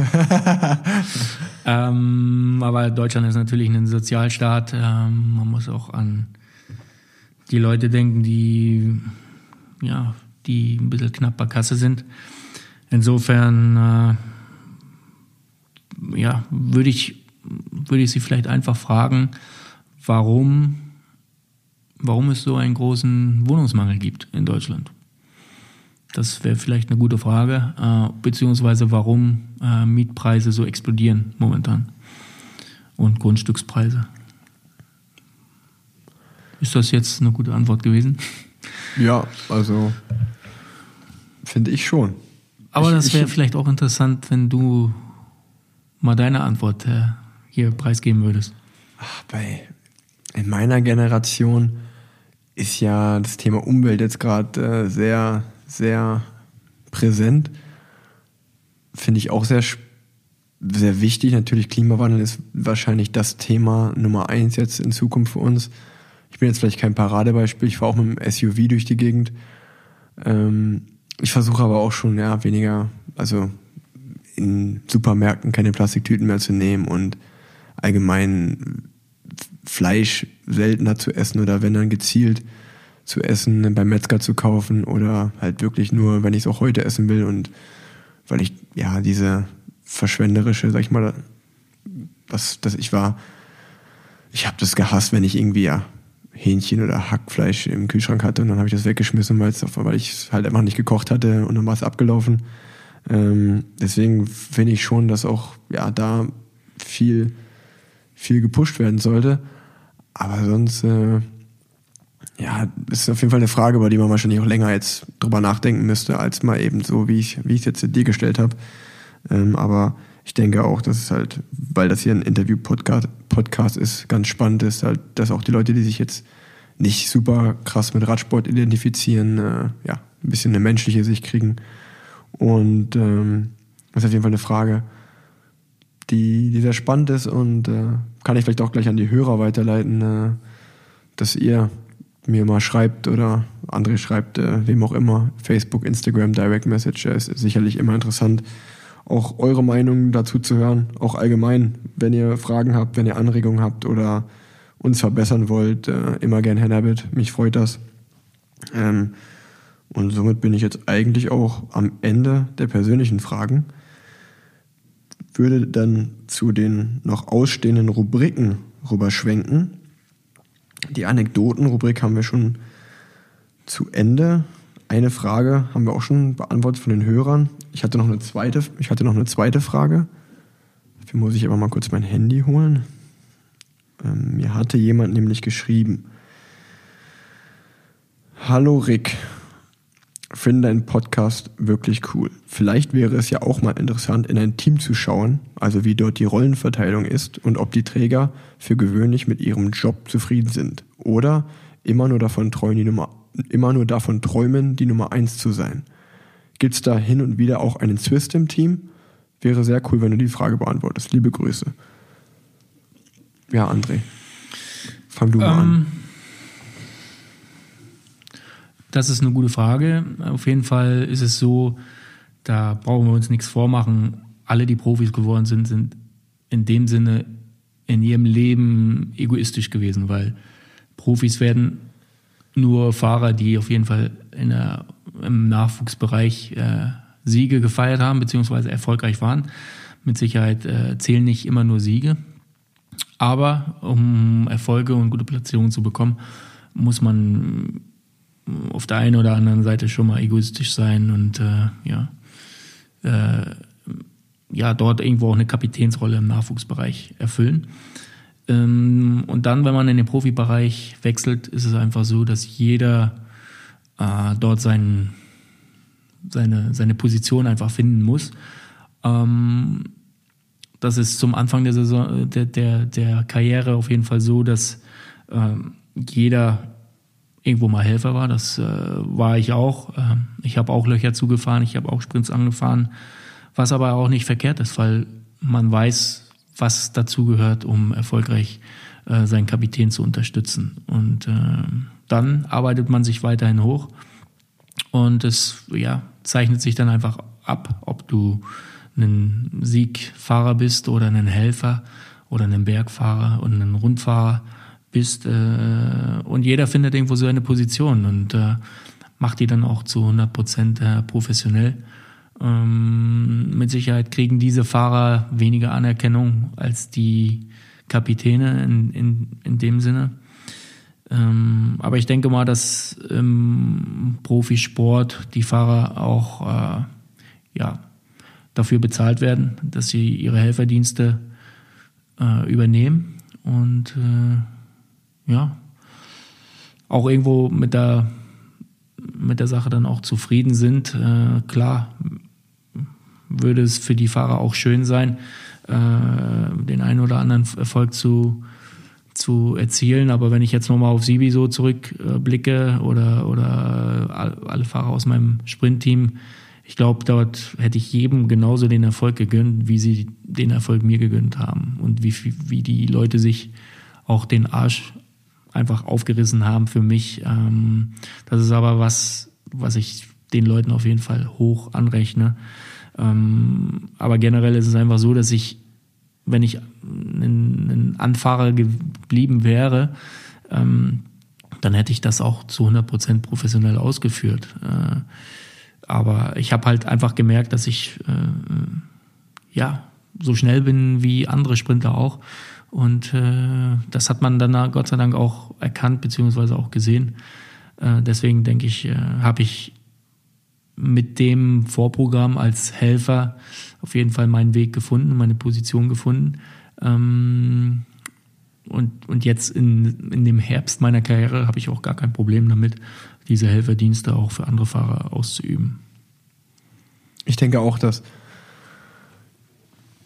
ähm, aber Deutschland ist natürlich ein Sozialstaat. Ähm, man muss auch an die Leute denken, die, ja, die ein bisschen knapp bei Kasse sind. Insofern äh, ja, würde ich, würde ich sie vielleicht einfach fragen, warum, warum es so einen großen Wohnungsmangel gibt in Deutschland. Das wäre vielleicht eine gute Frage, äh, beziehungsweise warum äh, Mietpreise so explodieren momentan und Grundstückspreise. Ist das jetzt eine gute Antwort gewesen? Ja, also finde ich schon. Aber ich, das wäre vielleicht auch interessant, wenn du mal deine Antwort äh, hier preisgeben würdest. Ach, bei in meiner Generation ist ja das Thema Umwelt jetzt gerade äh, sehr sehr präsent. Finde ich auch sehr, sehr wichtig. Natürlich, Klimawandel ist wahrscheinlich das Thema Nummer eins jetzt in Zukunft für uns. Ich bin jetzt vielleicht kein Paradebeispiel, ich fahre auch mit dem SUV durch die Gegend. Ähm, ich versuche aber auch schon, ja, weniger, also in Supermärkten keine Plastiktüten mehr zu nehmen und allgemein Fleisch seltener zu essen oder wenn dann gezielt zu essen, beim Metzger zu kaufen oder halt wirklich nur, wenn ich es auch heute essen will und weil ich ja diese verschwenderische, sag ich mal, was das ich war, ich habe das gehasst, wenn ich irgendwie ja Hähnchen oder Hackfleisch im Kühlschrank hatte und dann habe ich das weggeschmissen, weil ich es halt einfach nicht gekocht hatte und dann war es abgelaufen. Ähm, deswegen finde ich schon, dass auch ja da viel viel gepusht werden sollte. Aber sonst äh, ja, ist auf jeden Fall eine Frage, über die man wahrscheinlich auch länger jetzt drüber nachdenken müsste, als mal eben so, wie ich, wie ich es jetzt dir gestellt habe. Ähm, aber ich denke auch, dass es halt, weil das hier ein Interview-Podcast Podcast ist, ganz spannend ist, halt, dass auch die Leute, die sich jetzt nicht super krass mit Radsport identifizieren, äh, ja, ein bisschen eine menschliche Sicht kriegen. Und ähm, das ist auf jeden Fall eine Frage, die, die sehr spannend ist und äh, kann ich vielleicht auch gleich an die Hörer weiterleiten, äh, dass ihr mir mal schreibt oder André schreibt, äh, wem auch immer, Facebook, Instagram, Direct Message, ist sicherlich immer interessant, auch eure Meinung dazu zu hören, auch allgemein, wenn ihr Fragen habt, wenn ihr Anregungen habt oder uns verbessern wollt, äh, immer gern Herr Nabbit, mich freut das. Ähm, und somit bin ich jetzt eigentlich auch am Ende der persönlichen Fragen. Würde dann zu den noch ausstehenden Rubriken rüberschwenken. Die Anekdotenrubrik haben wir schon zu Ende. Eine Frage haben wir auch schon beantwortet von den Hörern. Ich hatte noch eine zweite, ich hatte noch eine zweite Frage. Dafür muss ich aber mal kurz mein Handy holen. Ähm, mir hatte jemand nämlich geschrieben. Hallo Rick, finde deinen Podcast wirklich cool. Vielleicht wäre es ja auch mal interessant, in ein Team zu schauen, also wie dort die Rollenverteilung ist und ob die Träger für gewöhnlich mit ihrem Job zufrieden sind. Oder immer nur davon träumen, die Nummer, immer nur davon träumen, die Nummer eins zu sein. Gibt es da hin und wieder auch einen Twist im Team? Wäre sehr cool, wenn du die Frage beantwortest. Liebe Grüße. Ja, André. Fang du mal um. an. Das ist eine gute Frage. Auf jeden Fall ist es so, da brauchen wir uns nichts vormachen. Alle, die Profis geworden sind, sind in dem Sinne in ihrem Leben egoistisch gewesen, weil Profis werden nur Fahrer, die auf jeden Fall der, im Nachwuchsbereich äh, Siege gefeiert haben, beziehungsweise erfolgreich waren. Mit Sicherheit äh, zählen nicht immer nur Siege. Aber um Erfolge und gute Platzierungen zu bekommen, muss man auf der einen oder anderen Seite schon mal egoistisch sein und äh, ja, äh, ja, dort irgendwo auch eine Kapitänsrolle im Nachwuchsbereich erfüllen. Ähm, und dann, wenn man in den Profibereich wechselt, ist es einfach so, dass jeder äh, dort sein, seine, seine Position einfach finden muss. Ähm, das ist zum Anfang der Saison, der, der, der Karriere auf jeden Fall so, dass ähm, jeder irgendwo mal Helfer war. Das äh, war ich auch. Ähm, ich habe auch Löcher zugefahren, ich habe auch Sprints angefahren, was aber auch nicht verkehrt ist, weil man weiß, was dazu gehört, um erfolgreich äh, seinen Kapitän zu unterstützen. Und äh, dann arbeitet man sich weiterhin hoch und es ja, zeichnet sich dann einfach ab, ob du ein Siegfahrer bist oder ein Helfer oder ein Bergfahrer und ein Rundfahrer bist. Äh, und jeder findet irgendwo so eine Position und äh, macht die dann auch zu 100 Prozent äh, professionell. Ähm, mit Sicherheit kriegen diese Fahrer weniger Anerkennung als die Kapitäne in, in, in dem Sinne. Ähm, aber ich denke mal, dass im Profisport die Fahrer auch äh, ja, dafür bezahlt werden, dass sie ihre Helferdienste äh, übernehmen und äh, ja, auch irgendwo mit der, mit der Sache dann auch zufrieden sind. Äh, klar würde es für die Fahrer auch schön sein, äh, den einen oder anderen Erfolg zu, zu erzielen. Aber wenn ich jetzt nochmal auf Sibi so zurückblicke oder, oder alle Fahrer aus meinem Sprintteam, ich glaube, dort hätte ich jedem genauso den Erfolg gegönnt, wie sie den Erfolg mir gegönnt haben. Und wie, wie die Leute sich auch den Arsch einfach aufgerissen haben für mich. Ähm, das ist aber was, was ich den Leuten auf jeden Fall hoch anrechne. Ähm, aber generell ist es einfach so, dass ich, wenn ich ein, Anfahrer geblieben wäre, ähm, dann hätte ich das auch zu 100 Prozent professionell ausgeführt. Äh, aber ich habe halt einfach gemerkt, dass ich äh, ja so schnell bin wie andere Sprinter auch. Und äh, das hat man dann Gott sei Dank auch erkannt beziehungsweise auch gesehen. Äh, deswegen denke ich, äh, habe ich mit dem Vorprogramm als Helfer auf jeden Fall meinen Weg gefunden, meine Position gefunden. Ähm, und, und jetzt in, in dem Herbst meiner Karriere habe ich auch gar kein Problem damit, diese Helferdienste auch für andere Fahrer auszuüben. Ich denke auch, dass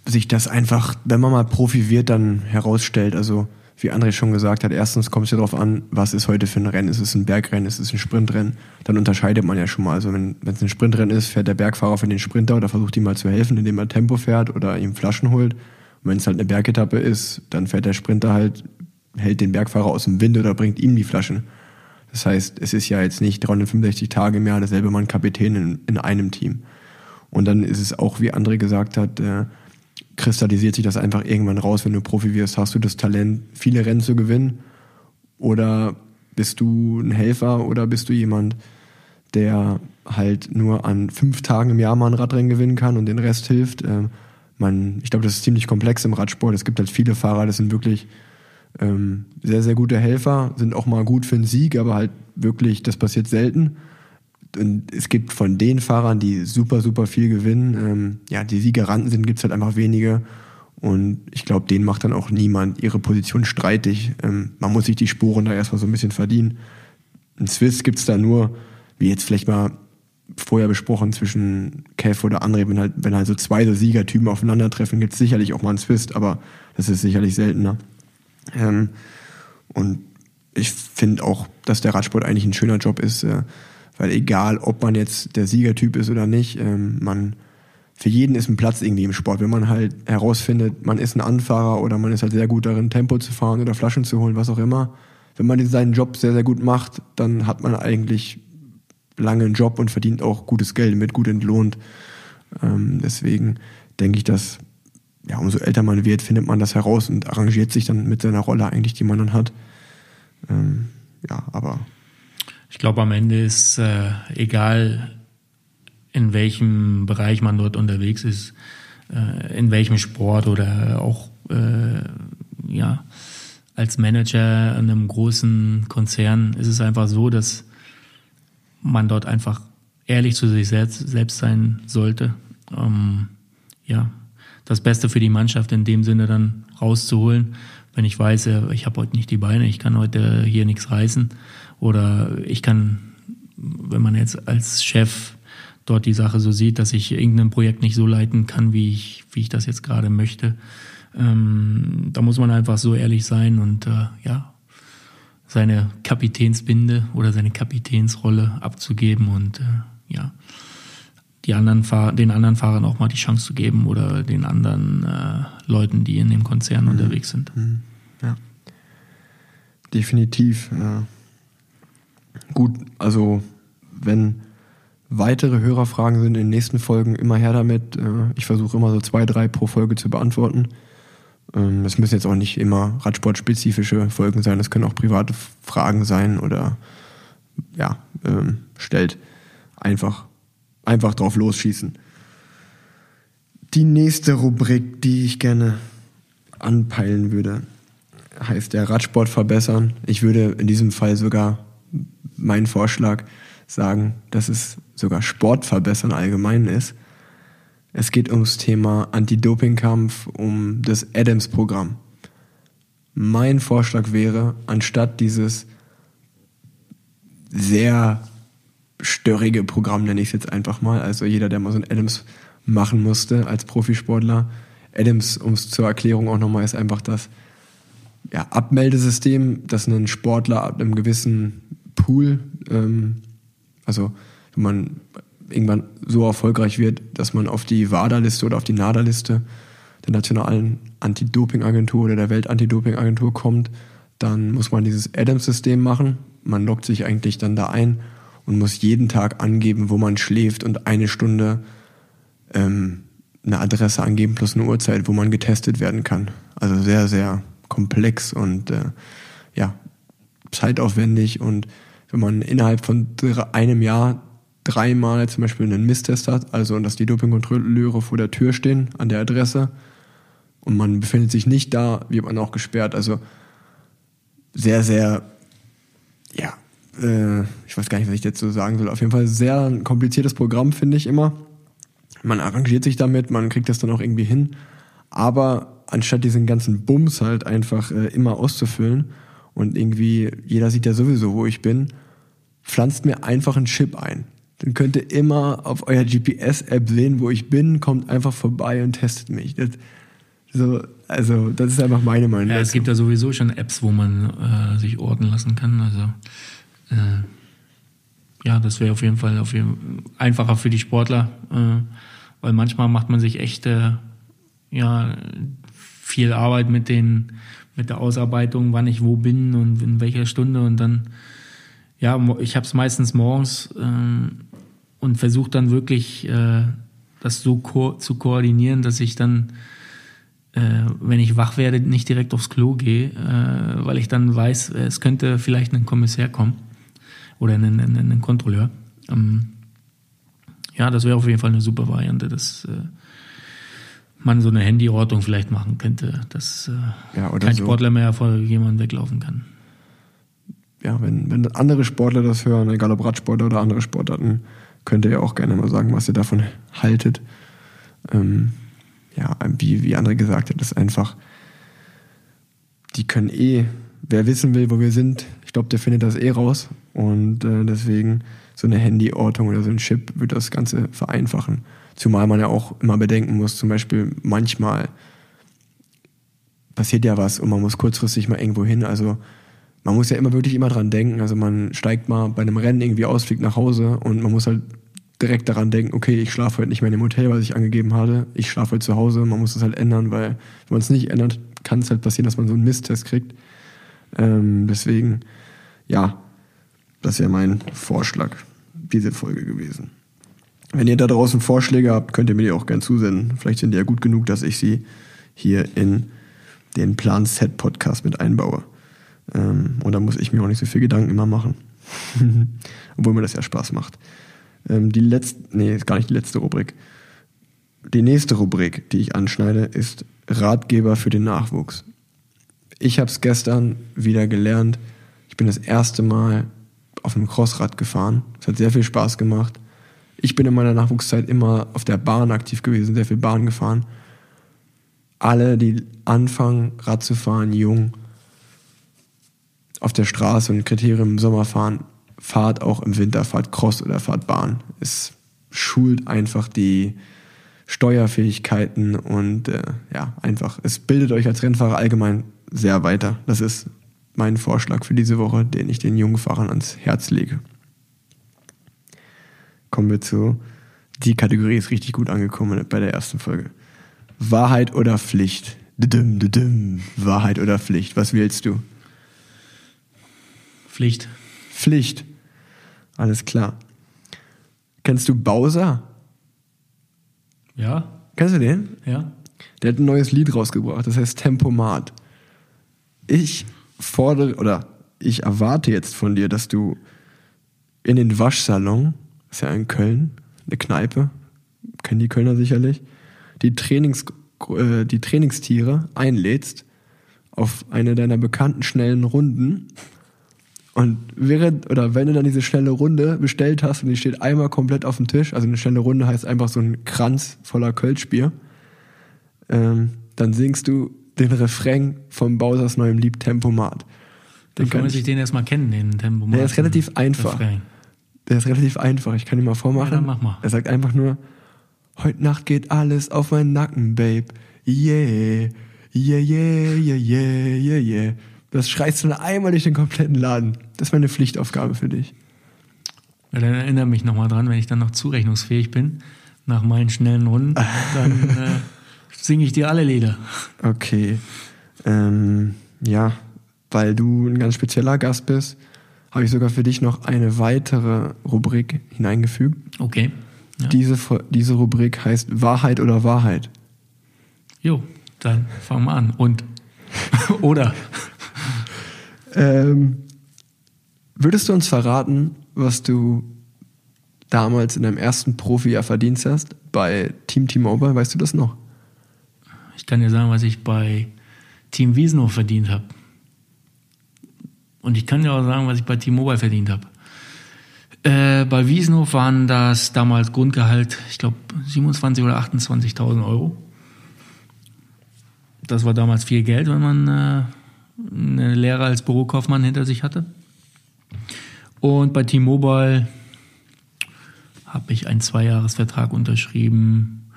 sich das einfach, wenn man mal Profi wird, dann herausstellt. Also wie André schon gesagt hat, erstens kommt es ja darauf an, was ist heute für ein Rennen. Ist es ein Bergrennen, ist es ein Sprintrennen? Dann unterscheidet man ja schon mal. Also wenn es ein Sprintrennen ist, fährt der Bergfahrer für den Sprinter oder versucht ihm mal zu helfen, indem er Tempo fährt oder ihm Flaschen holt. Und wenn es halt eine Bergetappe ist, dann fährt der Sprinter halt, hält den Bergfahrer aus dem Wind oder bringt ihm die Flaschen. Das heißt, es ist ja jetzt nicht 365 Tage im Jahr derselbe Mann Kapitän in, in einem Team. Und dann ist es auch, wie André gesagt hat, äh, kristallisiert sich das einfach irgendwann raus, wenn du Profi wirst. Hast du das Talent, viele Rennen zu gewinnen? Oder bist du ein Helfer oder bist du jemand, der halt nur an fünf Tagen im Jahr mal ein Radrennen gewinnen kann und den Rest hilft? Ähm, man, ich glaube, das ist ziemlich komplex im Radsport. Es gibt halt viele Fahrer, das sind wirklich ähm, sehr, sehr gute Helfer, sind auch mal gut für einen Sieg, aber halt wirklich, das passiert selten. Und es gibt von den Fahrern, die super, super viel gewinnen, ähm, ja, die Siegeranten sind, gibt es halt einfach wenige. Und ich glaube, denen macht dann auch niemand ihre Position streitig. Ähm, man muss sich die Spuren da erstmal so ein bisschen verdienen. In Swiss gibt es da nur, wie jetzt vielleicht mal vorher besprochen, zwischen Kev oder André, wenn halt, wenn halt so zwei so Siegertypen aufeinandertreffen, gibt es sicherlich auch mal einen Zwist, aber das ist sicherlich seltener. Ähm, und ich finde auch, dass der Radsport eigentlich ein schöner Job ist, äh, weil egal, ob man jetzt der Siegertyp ist oder nicht, ähm, man für jeden ist ein Platz irgendwie im Sport. Wenn man halt herausfindet, man ist ein Anfahrer oder man ist halt sehr gut darin, Tempo zu fahren oder Flaschen zu holen, was auch immer. Wenn man seinen Job sehr, sehr gut macht, dann hat man eigentlich lange einen Job und verdient auch gutes Geld, mit gut entlohnt. Ähm, deswegen denke ich, dass ja, umso älter man wird, findet man das heraus und arrangiert sich dann mit seiner Rolle eigentlich, die man dann hat. Ähm, ja, aber. Ich glaube, am Ende ist äh, egal, in welchem Bereich man dort unterwegs ist, äh, in welchem Sport oder auch äh, ja, als Manager in einem großen Konzern ist es einfach so, dass man dort einfach ehrlich zu sich selbst, selbst sein sollte. Ähm, ja, das Beste für die Mannschaft in dem Sinne dann rauszuholen. Wenn ich weiß, ich habe heute nicht die Beine, ich kann heute hier nichts reißen oder ich kann, wenn man jetzt als Chef dort die Sache so sieht, dass ich irgendein Projekt nicht so leiten kann, wie ich, wie ich das jetzt gerade möchte, ähm, da muss man einfach so ehrlich sein und äh, ja, seine Kapitänsbinde oder seine Kapitänsrolle abzugeben und äh, ja, die anderen Fahr den anderen Fahrern auch mal die Chance zu geben oder den anderen äh, Leuten, die in dem Konzern mhm. unterwegs sind. Mhm. Ja. Definitiv. Ja. Gut, also wenn weitere Hörerfragen sind in den nächsten Folgen, immer her damit. Äh, ich versuche immer so zwei, drei pro Folge zu beantworten. Ähm, es müssen jetzt auch nicht immer radsportspezifische Folgen sein, es können auch private Fragen sein oder ja, ähm, stellt einfach, einfach drauf losschießen. Die nächste Rubrik, die ich gerne anpeilen würde, heißt der Radsport verbessern. Ich würde in diesem Fall sogar meinen Vorschlag sagen, dass es sogar Sport verbessern allgemein ist. Es geht ums Thema Anti-Doping-Kampf, um das Adams-Programm. Mein Vorschlag wäre, anstatt dieses sehr störrige Programm, nenne ich es jetzt einfach mal, also jeder, der mal so ein Adams machen musste als Profisportler, Adams, um es zur Erklärung auch nochmal, ist einfach das ja, Abmeldesystem, dass ein Sportler ab einem gewissen Pool, ähm, also wenn man irgendwann so erfolgreich wird, dass man auf die WADA-Liste oder auf die NADA-Liste der Nationalen Anti-Doping-Agentur oder der Welt-Anti-Doping-Agentur kommt, dann muss man dieses Adams-System machen. Man loggt sich eigentlich dann da ein und muss jeden Tag angeben, wo man schläft und eine Stunde ähm, eine Adresse angeben plus eine Uhrzeit, wo man getestet werden kann. Also sehr, sehr komplex und äh, ja, zeitaufwendig und wenn man innerhalb von einem Jahr dreimal zum Beispiel einen Misstest hat, also dass die Dopingkontrolleure vor der Tür stehen an der Adresse und man befindet sich nicht da, wird man auch gesperrt. Also sehr, sehr, ja, äh, ich weiß gar nicht, was ich so sagen soll. Auf jeden Fall sehr ein kompliziertes Programm, finde ich immer. Man arrangiert sich damit, man kriegt das dann auch irgendwie hin. Aber anstatt diesen ganzen Bums halt einfach äh, immer auszufüllen und irgendwie, jeder sieht ja sowieso, wo ich bin, pflanzt mir einfach einen Chip ein. Dann könnt ihr immer auf eurer GPS-App sehen, wo ich bin, kommt einfach vorbei und testet mich. Das, so, also, das ist einfach meine Meinung. Ja, es gibt ja sowieso schon Apps, wo man äh, sich orten lassen kann. Also, äh, ja, das wäre auf jeden Fall auf jeden, einfacher für die Sportler, äh, weil manchmal macht man sich echt äh, ja, viel Arbeit mit, den, mit der Ausarbeitung, wann ich wo bin und in welcher Stunde und dann ja, ich habe es meistens morgens ähm, und versuche dann wirklich äh, das so ko zu koordinieren, dass ich dann, äh, wenn ich wach werde, nicht direkt aufs Klo gehe, äh, weil ich dann weiß, es könnte vielleicht ein Kommissär kommen oder ein, ein, ein Kontrolleur. Ähm, ja, das wäre auf jeden Fall eine super Variante, dass äh, man so eine Handyortung vielleicht machen könnte, dass äh, ja, kein so. Sportler mehr vor jemandem weglaufen kann ja, wenn, wenn andere Sportler das hören, egal ob Radsportler oder andere Sportarten, könnt ihr ja auch gerne mal sagen, was ihr davon haltet. Ähm, ja, wie, wie André gesagt hat, ist einfach, die können eh, wer wissen will, wo wir sind, ich glaube, der findet das eh raus. Und äh, deswegen so eine Handyortung oder so ein Chip wird das Ganze vereinfachen. Zumal man ja auch immer bedenken muss, zum Beispiel manchmal passiert ja was und man muss kurzfristig mal irgendwo hin. Also man muss ja immer wirklich immer dran denken. Also man steigt mal bei einem Rennen irgendwie aus, fliegt nach Hause und man muss halt direkt daran denken, okay, ich schlafe heute nicht mehr in dem Hotel, was ich angegeben hatte. Ich schlafe heute zu Hause. Man muss das halt ändern, weil wenn man es nicht ändert, kann es halt passieren, dass man so einen Misstest kriegt. Ähm, deswegen, ja, das wäre mein Vorschlag, diese Folge gewesen. Wenn ihr da draußen Vorschläge habt, könnt ihr mir die auch gern zusenden. Vielleicht sind die ja gut genug, dass ich sie hier in den Plan Set Podcast mit einbaue. Ähm, und da muss ich mir auch nicht so viel Gedanken immer machen. Obwohl mir das ja Spaß macht. Ähm, die letzte, nee, ist gar nicht die letzte Rubrik. Die nächste Rubrik, die ich anschneide, ist Ratgeber für den Nachwuchs. Ich habe es gestern wieder gelernt. Ich bin das erste Mal auf einem Crossrad gefahren. Es hat sehr viel Spaß gemacht. Ich bin in meiner Nachwuchszeit immer auf der Bahn aktiv gewesen, sehr viel Bahn gefahren. Alle, die anfangen, Rad zu fahren, jung, auf der Straße und Kriterium im Sommer fahren, fahrt auch im Winter, fahrt Cross oder fahrt Bahn. Es schult einfach die Steuerfähigkeiten und äh, ja, einfach, es bildet euch als Rennfahrer allgemein sehr weiter. Das ist mein Vorschlag für diese Woche, den ich den jungen Fahrern ans Herz lege. Kommen wir zu, die Kategorie ist richtig gut angekommen bei der ersten Folge. Wahrheit oder Pflicht? Düdüm, düdüm. Wahrheit oder Pflicht? Was wählst du? Pflicht. Pflicht. Alles klar. Kennst du Bowser? Ja? Kennst du den? Ja? Der hat ein neues Lied rausgebracht, das heißt Tempomat. Ich fordere oder ich erwarte jetzt von dir, dass du in den Waschsalon, ist ja in Köln, eine Kneipe, kennen die Kölner sicherlich, die, Trainings, äh, die Trainingstiere einlädst auf eine deiner bekannten schnellen Runden. Und während, oder wenn du dann diese schnelle Runde bestellt hast und die steht einmal komplett auf dem Tisch, also eine schnelle Runde heißt einfach so ein Kranz voller Kölschbier, ähm, dann singst du den Refrain von Bowsers neuem Lied Tempomat. Den Dann kann muss ich, ich den erstmal kennen, den Tempomat. Der ist relativ einfach. Refrain. Der ist relativ einfach. Ich kann ihn mal vormachen. Ja, dann mach mal. Er sagt einfach nur, heute Nacht geht alles auf meinen Nacken, Babe. Yeah, yeah, yeah, yeah, yeah, yeah, yeah. Das schreist du nur einmal durch den kompletten Laden. Das ist meine Pflichtaufgabe für dich. Ja, dann erinnere mich nochmal dran, wenn ich dann noch zurechnungsfähig bin, nach meinen schnellen Runden, dann äh, singe ich dir alle Lieder. Okay. Ähm, ja, weil du ein ganz spezieller Gast bist, habe ich sogar für dich noch eine weitere Rubrik hineingefügt. Okay. Ja. Diese, diese Rubrik heißt Wahrheit oder Wahrheit. Jo, dann fangen wir an. Und oder Ähm, würdest du uns verraten, was du damals in deinem ersten Profijahr verdient hast bei Team T-Mobile? Weißt du das noch? ich kann dir sagen, was ich bei Team Wiesno verdient habe. Und ich kann dir auch sagen, was ich bei Team Mobile verdient habe. Äh, bei Wiesno waren das damals Grundgehalt, ich glaube, 27.000 oder 28.000 Euro. Das war damals viel Geld, wenn man äh, eine Lehre als Bürokaufmann hinter sich hatte. Und bei T-Mobile habe ich einen Zweijahresvertrag unterschrieben.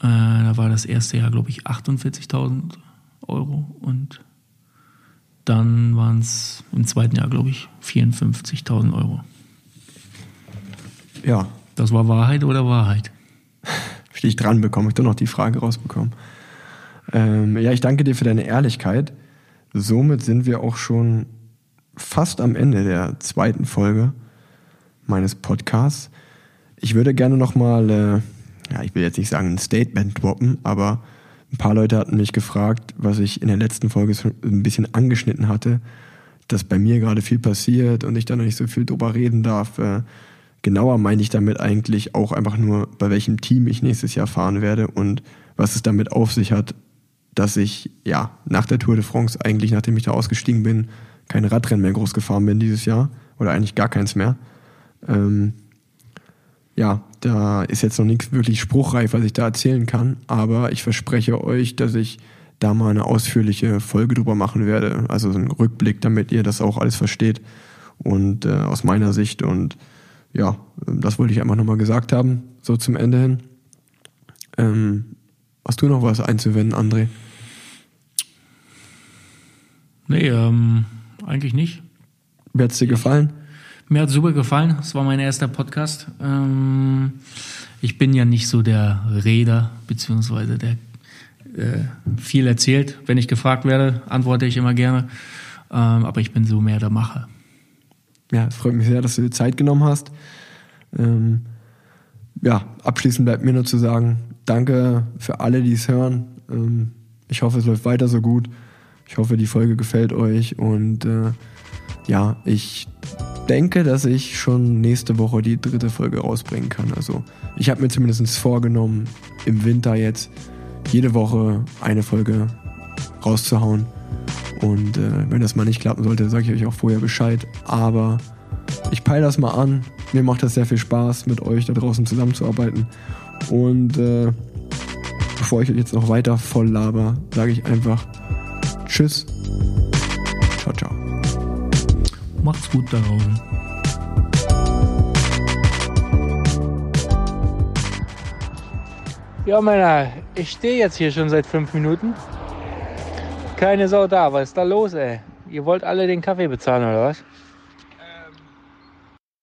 Äh, da war das erste Jahr, glaube ich, 48.000 Euro und dann waren es im zweiten Jahr, glaube ich, 54.000 Euro. Ja, Das war Wahrheit oder Wahrheit? hab ich dran bekommen. Ich doch noch die Frage rausbekommen. Ähm, ja, ich danke dir für deine Ehrlichkeit. Somit sind wir auch schon fast am Ende der zweiten Folge meines Podcasts. Ich würde gerne nochmal, äh, ja, ich will jetzt nicht sagen ein Statement droppen, aber ein paar Leute hatten mich gefragt, was ich in der letzten Folge ein bisschen angeschnitten hatte, dass bei mir gerade viel passiert und ich da noch nicht so viel drüber reden darf. Äh, genauer meine ich damit eigentlich auch einfach nur, bei welchem Team ich nächstes Jahr fahren werde und was es damit auf sich hat, dass ich ja nach der Tour de France eigentlich, nachdem ich da ausgestiegen bin, kein Radrennen mehr groß gefahren bin dieses Jahr oder eigentlich gar keins mehr. Ähm, ja, da ist jetzt noch nichts wirklich spruchreif, was ich da erzählen kann, aber ich verspreche euch, dass ich da mal eine ausführliche Folge drüber machen werde, also so einen Rückblick, damit ihr das auch alles versteht und äh, aus meiner Sicht und ja, das wollte ich einfach nochmal gesagt haben, so zum Ende hin. Ähm, hast du noch was einzuwenden, André? Nee, ähm, eigentlich nicht. Wie hat's dir gefallen? Mir hat super gefallen. Es war mein erster Podcast. Ähm, ich bin ja nicht so der Reder, beziehungsweise der äh, viel erzählt. Wenn ich gefragt werde, antworte ich immer gerne. Ähm, aber ich bin so mehr der Macher. Ja, es freut mich sehr, dass du dir Zeit genommen hast. Ähm, ja, abschließend bleibt mir nur zu sagen, danke für alle, die es hören. Ähm, ich hoffe, es läuft weiter so gut. Ich hoffe, die Folge gefällt euch und äh, ja, ich denke, dass ich schon nächste Woche die dritte Folge rausbringen kann. Also ich habe mir zumindest vorgenommen, im Winter jetzt jede Woche eine Folge rauszuhauen. Und äh, wenn das mal nicht klappen sollte, sage ich euch auch vorher Bescheid. Aber ich peile das mal an. Mir macht das sehr viel Spaß, mit euch da draußen zusammenzuarbeiten. Und äh, bevor ich euch jetzt noch weiter voll laber, sage ich einfach Tschüss. Ciao, ciao. Macht's gut da draußen. Ja, Männer, ich stehe jetzt hier schon seit fünf Minuten. Keine Sau da. Was ist da los, ey? Ihr wollt alle den Kaffee bezahlen, oder was?